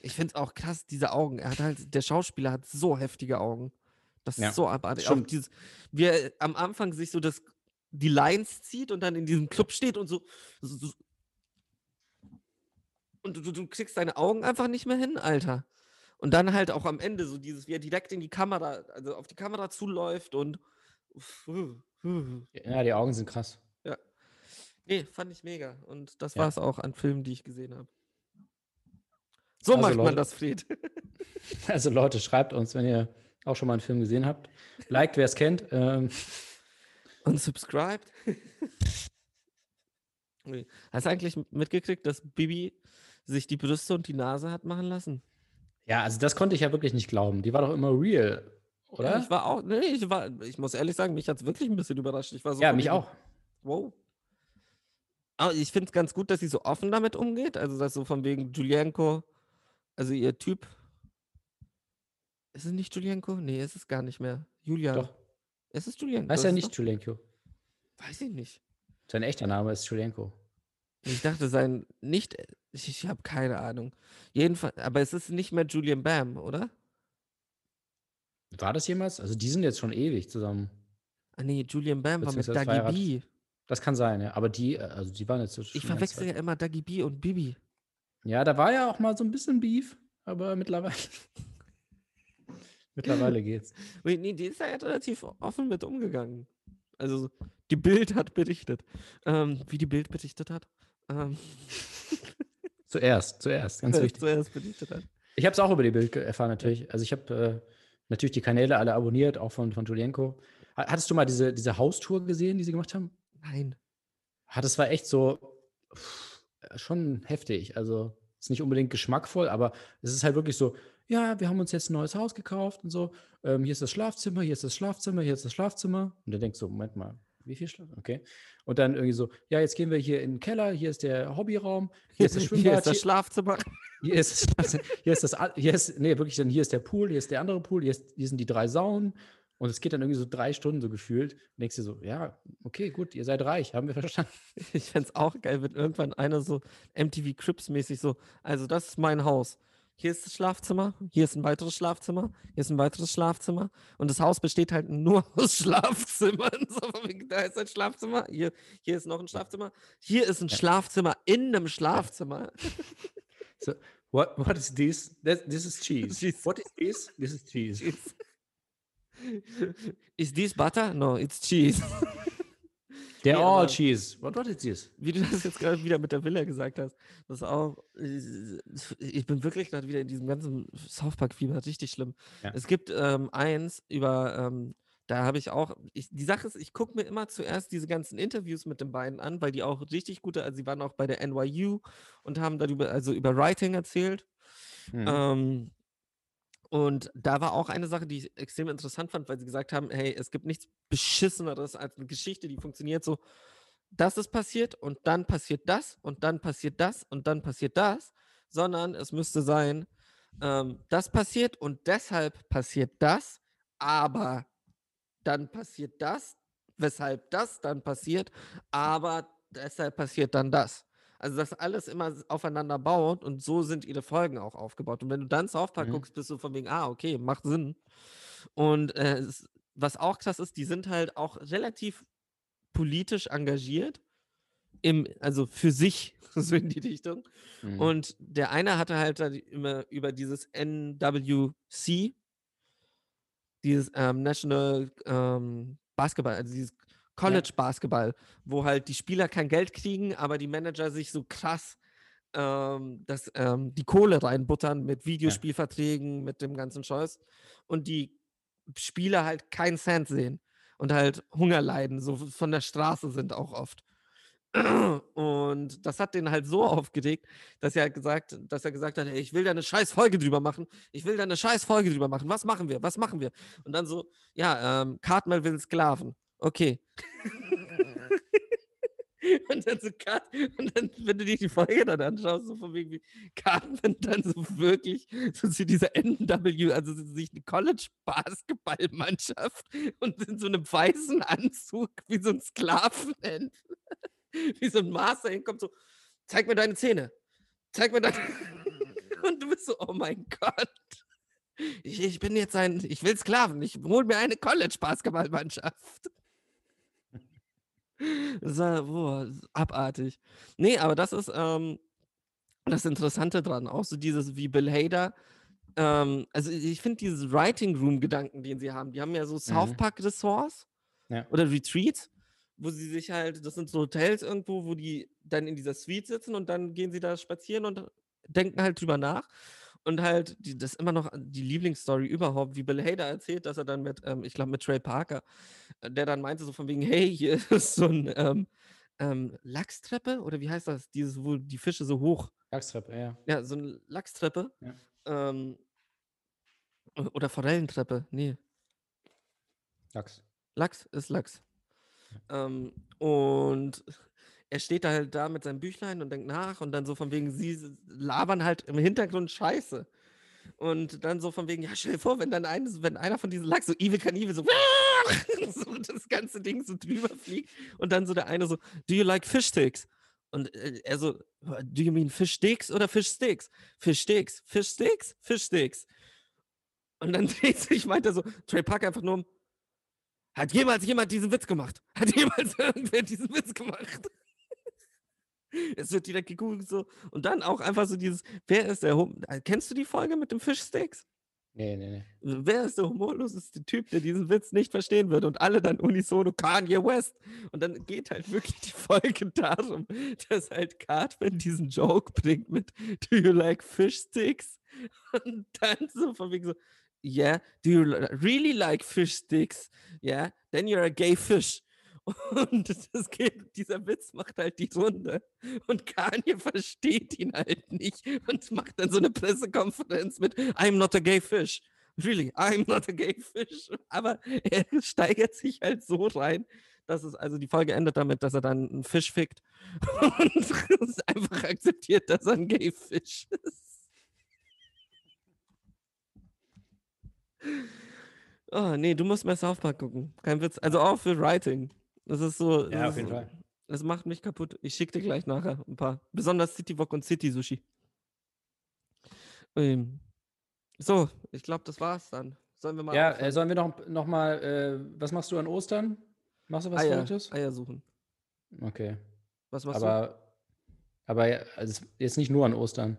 Ich finde es auch krass, diese Augen. Er hat halt, der Schauspieler hat so heftige Augen. Das Ja, ist so abartig. Auch dieses, wie er am Anfang sich so das, die Lines zieht und dann in diesem Club steht und so. so, so und du, du kriegst deine Augen einfach nicht mehr hin, Alter. Und dann halt auch am Ende so dieses, wie er direkt in die Kamera, also auf die Kamera zuläuft und. Ja, die Augen sind krass. Nee, fand ich mega. Und das Ja. war es auch an Filmen, die ich gesehen habe. So Also, macht man Leute- das, Fred. Also Leute, schreibt uns, wenn ihr auch schon mal einen Film gesehen habt. Liked, wer es kennt. Ähm, Und subscribed. Hast du eigentlich mitgekriegt, dass Bibi sich die Brüste und die Nase hat machen lassen? ja, also das konnte ich ja wirklich nicht glauben. Die war doch immer real, oder? Ja, ich war auch, nee, ich war, ich muss ehrlich sagen, mich hat es wirklich ein bisschen überrascht. Ich war so ja, mich auch. Wow. Aber ich finde es ganz gut, dass sie so offen damit umgeht. Also, dass so von wegen Julienko, also ihr Typ. Ist es nicht Julienko? Nee, ist es gar nicht mehr. Julian. Doch. Ist es Julienko? Heißt ja es nicht doch? Julenko. Weiß ich nicht. Sein echter Name ist Julenko. Ich dachte, sein nicht. Ich, ich habe keine Ahnung. Jedenfalls, aber es ist nicht mehr Julian Bam, oder? War das jemals? Also die sind jetzt schon ewig zusammen. Ah nee, Julian Bam war mit Dagi. B. Das kann sein, ja. Aber die, äh, also die waren jetzt so Ich verwechsel ja immer Dagi B und Bibi. Ja, da war ja auch mal so ein bisschen Beef, aber mittlerweile. mittlerweile geht's. Nee, die ist ja relativ offen mit umgegangen. Also, die Bild hat berichtet. Ähm, wie die Bild berichtet hat. Ähm, Zuerst, zuerst, ganz wichtig. zuerst berichtet hat. Ich habe es auch über die Bild erfahren, natürlich. Also ich habe äh, natürlich die Kanäle alle abonniert, auch von, von Julienko. Ha- Hattest du mal diese, diese Haustour gesehen, die sie gemacht haben? Nein. Das war echt so pff, schon heftig. Also ist nicht unbedingt geschmackvoll, aber es ist halt wirklich so, ja, wir haben uns jetzt ein neues Haus gekauft und so. Ähm, hier ist das Schlafzimmer, hier ist das Schlafzimmer, hier ist das Schlafzimmer. Und der denkt so, Moment mal, wie viel Schlaf? Okay. Und dann irgendwie so, ja, jetzt gehen wir hier in den Keller, hier ist der Hobbyraum, hier ist das Schwimmbad, Hier ist das Schlafzimmer. hier ist das, hier ist das, hier ist, nee, wirklich, dann hier ist der Pool, hier ist der andere Pool, hier, ist, hier sind die drei Saunen. Und es geht dann irgendwie so drei Stunden so gefühlt. Und denkst dir so, ja, okay, gut, ihr seid reich, haben wir verstanden. Ich fände es auch geil, wenn irgendwann einer so MTV Crips mäßig so, also das ist mein Haus. Hier ist das Schlafzimmer, hier ist ein weiteres Schlafzimmer, hier ist ein weiteres Schlafzimmer und das Haus besteht halt nur aus Schlafzimmern. So, da ist ein Schlafzimmer, hier, hier ist noch ein Schlafzimmer, hier ist ein Schlafzimmer in einem Schlafzimmer. So, what, what is this? That, this is cheese. Cheese. What is this? This is cheese. Is this butter? No, it's cheese. They're Nee, all cheese. What, what is this? Wie du das jetzt gerade wieder mit der Villa gesagt hast, das ist auch, ich bin wirklich gerade wieder in diesem ganzen South Park-Fieber, richtig schlimm. Ja. Es gibt ähm, eins über, ähm, da habe ich auch, ich, die Sache ist, ich gucke mir immer zuerst diese ganzen Interviews mit den beiden an, weil die auch richtig gute, also sie waren auch bei der NYU und haben darüber, also über Writing erzählt. Hm. Ähm, und da war auch eine Sache, die ich extrem interessant fand, weil sie gesagt haben, hey, es gibt nichts Beschisseneres als eine Geschichte, die funktioniert so, das ist passiert und dann passiert das und dann passiert das und dann passiert das, sondern es müsste sein, ähm, das passiert und deshalb passiert das, aber dann passiert das, weshalb das dann passiert, aber deshalb passiert dann das. Also, dass alles immer aufeinander baut und so sind ihre Folgen auch aufgebaut. Und wenn du dann South Park Mhm. guckst, bist du von wegen, ah, okay, macht Sinn. Und äh, es, was auch krass ist, die sind halt auch relativ politisch engagiert. im, also für sich, so in die Richtung. Mhm. Und der eine hatte halt immer über dieses NWC, dieses ähm, National ähm, Basketball, also dieses College Basketball, wo halt die Spieler kein Geld kriegen, aber die Manager sich so krass ähm, das, ähm, die Kohle reinbuttern mit Videospielverträgen, mit dem ganzen Scheiß. Und die Spieler halt keinen Cent sehen und halt Hunger leiden, so von der Straße sind auch oft. Und das hat den halt so aufgeregt, dass er gesagt, dass er gesagt hat, ey, ich will da eine scheiß Folge drüber machen. Ich will da eine scheiß Folge drüber machen. Was machen wir? Was machen wir? Und dann so, ja, ähm, Cartmel will Sklaven. Okay. und dann so Cut, und dann, wenn du dir die Folge dann anschaust, so von wegen wie Cartman dann so wirklich so zu dieser NW, also sich eine College-Basketballmannschaft und in so einem weißen Anzug wie so ein Sklaven wie so ein Master hinkommt, so, zeig mir deine Zähne. Zeig mir deine. Und du bist so, oh mein Gott. Ich, ich bin jetzt ein, ich will Sklaven. Ich hol mir eine College-Basketballmannschaft. Das war, boah, abartig. Nee, aber das ist ähm, das Interessante dran. Auch so dieses, wie Bill Hader. Ähm, also ich finde dieses Writing Room-Gedanken, den sie haben, die haben ja so South Mhm. Park-Ressorts Ja. oder Retreats, wo sie sich halt, das sind so Hotels irgendwo, wo die dann in dieser Suite sitzen und dann gehen sie da spazieren und denken halt drüber nach. Und halt, die, das ist immer noch die Lieblingsstory überhaupt, wie Bill Hader erzählt, dass er dann mit, ähm, ich glaube, mit Trey Parker, der dann meinte so von wegen, hey, hier ist so ein ähm, ähm, Lachstreppe oder wie heißt das? Dieses, wo die Fische so hoch, Lachstreppe, ja. ja, so eine Lachstreppe. Ja. Ähm, oder Forellentreppe, nee, Lachs. Lachs ist Lachs. Ähm, und er steht da halt da mit seinem Büchlein und denkt nach und dann so von wegen, sie labern halt im Hintergrund Scheiße. Und dann so von wegen, ja, stell dir vor, wenn dann ein, wenn einer von diesen Lachs so Evil Knievel so, so das ganze Ding so drüber fliegt und dann so der eine so, do you like fish sticks? Und äh, er so, do you mean fish sticks oder fish sticks? Fish sticks, fish sticks, fish sticks. Und dann dreht sich, meint er so, Trey Parker einfach nur um, hat jemals jemand diesen Witz gemacht? Hat jemals irgendwer diesen Witz gemacht? es wird direkt gegoogelt so. Und dann auch einfach so dieses, wer ist der äh, Kennst du die Folge mit dem Fischsticks? Nee, nee, nee. Wer ist der humorloseste Typ, der diesen Witz nicht verstehen wird? Und alle dann unisono Kanye West. Und dann geht halt wirklich die Folge darum, dass halt Cartman diesen Joke bringt mit Do you like fish sticks? Und dann so von wegen so, yeah, do you really like fish sticks? Yeah, then you're a gay fish. Und das geht, dieser Witz macht halt die Runde. Und Kanye versteht ihn halt nicht und macht dann so eine Pressekonferenz mit I'm not a gay fish. Really, I'm not a gay fish. Aber er steigert sich halt so rein, dass es, also die Folge endet damit, dass er dann einen Fisch fickt und einfach akzeptiert, dass er ein gay Fisch ist. Oh, nee, du musst mehr South Park gucken. Kein Witz. Also auch für Writing. Das ist so. Ja, auf jeden Fall. Das macht mich kaputt. Ich schicke dir gleich nachher ein paar. Besonders City Wok und City Sushi. Ähm, so, ich glaube, das war's dann. Sollen wir mal Ja, äh, sollen wir noch, noch mal, äh, was machst du an Ostern? Machst du was Eier, Verrücktes? Eier suchen. Okay. Was machst Aber, aber ja, also jetzt nicht nur an Ostern.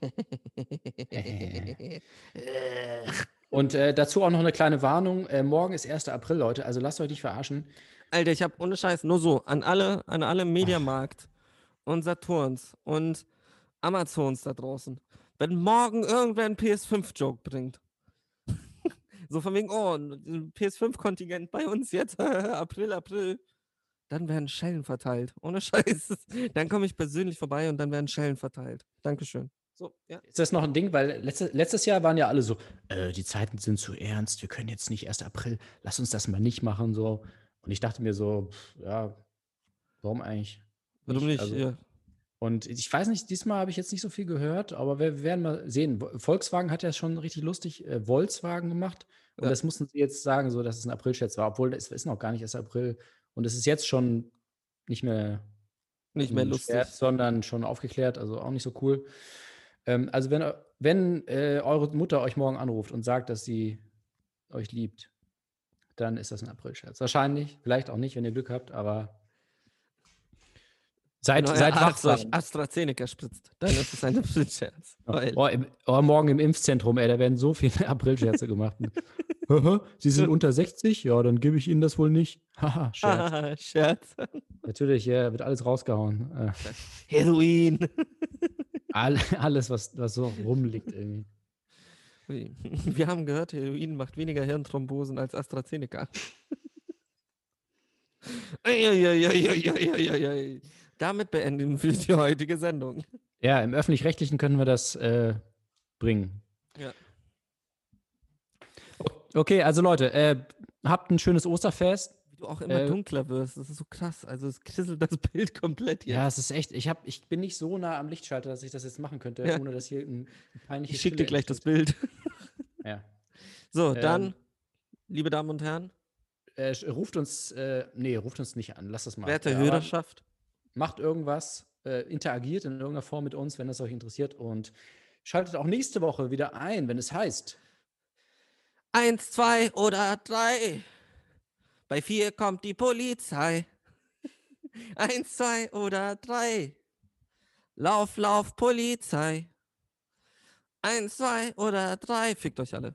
Und äh, dazu auch noch eine kleine Warnung. Äh, morgen ist 1. April, Leute, also lasst euch nicht verarschen. Alter, ich habe ohne Scheiß nur so an alle, an alle Mediamarkt und Saturns und Amazons da draußen. Wenn morgen irgendwer einen PS5-Joke bringt. so von wegen, oh, ein PS5-Kontingent bei uns jetzt, April, April. Dann werden Schellen verteilt. Ohne Scheiß. Dann komme ich persönlich vorbei und dann werden Schellen verteilt. Dankeschön. So, ja. Ist das noch ein Ding? Weil letzte, letztes Jahr waren ja alle so, äh, die Zeiten sind zu ernst, wir können jetzt nicht 1. April, lass uns das mal nicht machen. so. Und ich dachte mir so, pff, ja, warum eigentlich? Warum nicht? Also, ja. Und ich weiß nicht, diesmal habe ich jetzt nicht so viel gehört, aber wir werden mal sehen. Vo- Volkswagen hat ja schon richtig lustig äh, Volkswagen gemacht. Und Ja. das mussten sie jetzt sagen, so dass es ein April-Scherz war, obwohl es ist noch gar nicht erst April. Und es ist jetzt schon nicht mehr, Nicht mehr lustig. Scherz, sondern schon aufgeklärt, also auch nicht so cool. Ähm, also wenn, wenn äh, eure Mutter euch morgen anruft und sagt, dass sie euch liebt, dann ist das ein April-Scherz. Wahrscheinlich, vielleicht auch nicht, wenn ihr Glück habt, aber Seid, seid wachsam. AstraZeneca spritzt, dann ist es ein Aprilscherz. Oh, im, oh, morgen im Impfzentrum, ey, da werden so viele Aprilscherze gemacht. Sie sind unter 60? Ja, dann gebe ich Ihnen das wohl nicht. Haha, Scherz. Scherz. Natürlich, ja, wird alles rausgehauen. Äh, Heroin. All, alles, was, was so rumliegt irgendwie. Wir haben gehört, Heroin macht weniger Hirnthrombosen als AstraZeneca. Damit beenden wir die heutige Sendung. Ja, im Öffentlich-Rechtlichen können wir das äh, bringen. Ja. Okay, also Leute, äh, habt ein schönes Osterfest. Wie du auch immer Äh, dunkler wirst. Das ist so krass. Also es krisselt das Bild komplett hier. Ja, es ist echt, ich, hab, ich bin nicht so nah am Lichtschalter, dass ich das jetzt machen könnte, Ja. ohne dass hier ein, ein peinliches ich schicke dir gleich das entsteht. Bild. Ja. So, dann, Ähm, liebe Damen und Herren, Äh, ruft uns, äh, nee, ruft uns nicht an, lasst das mal. werte Hörerschaft, Macht irgendwas, äh, interagiert in irgendeiner Form mit uns, wenn es euch interessiert und schaltet auch nächste Woche wieder ein, wenn es heißt. eins, zwei oder drei. Bei vier kommt die Polizei. Eins, zwei oder drei. Lauf, lauf, Polizei. Eins, zwei oder drei. Fickt euch alle.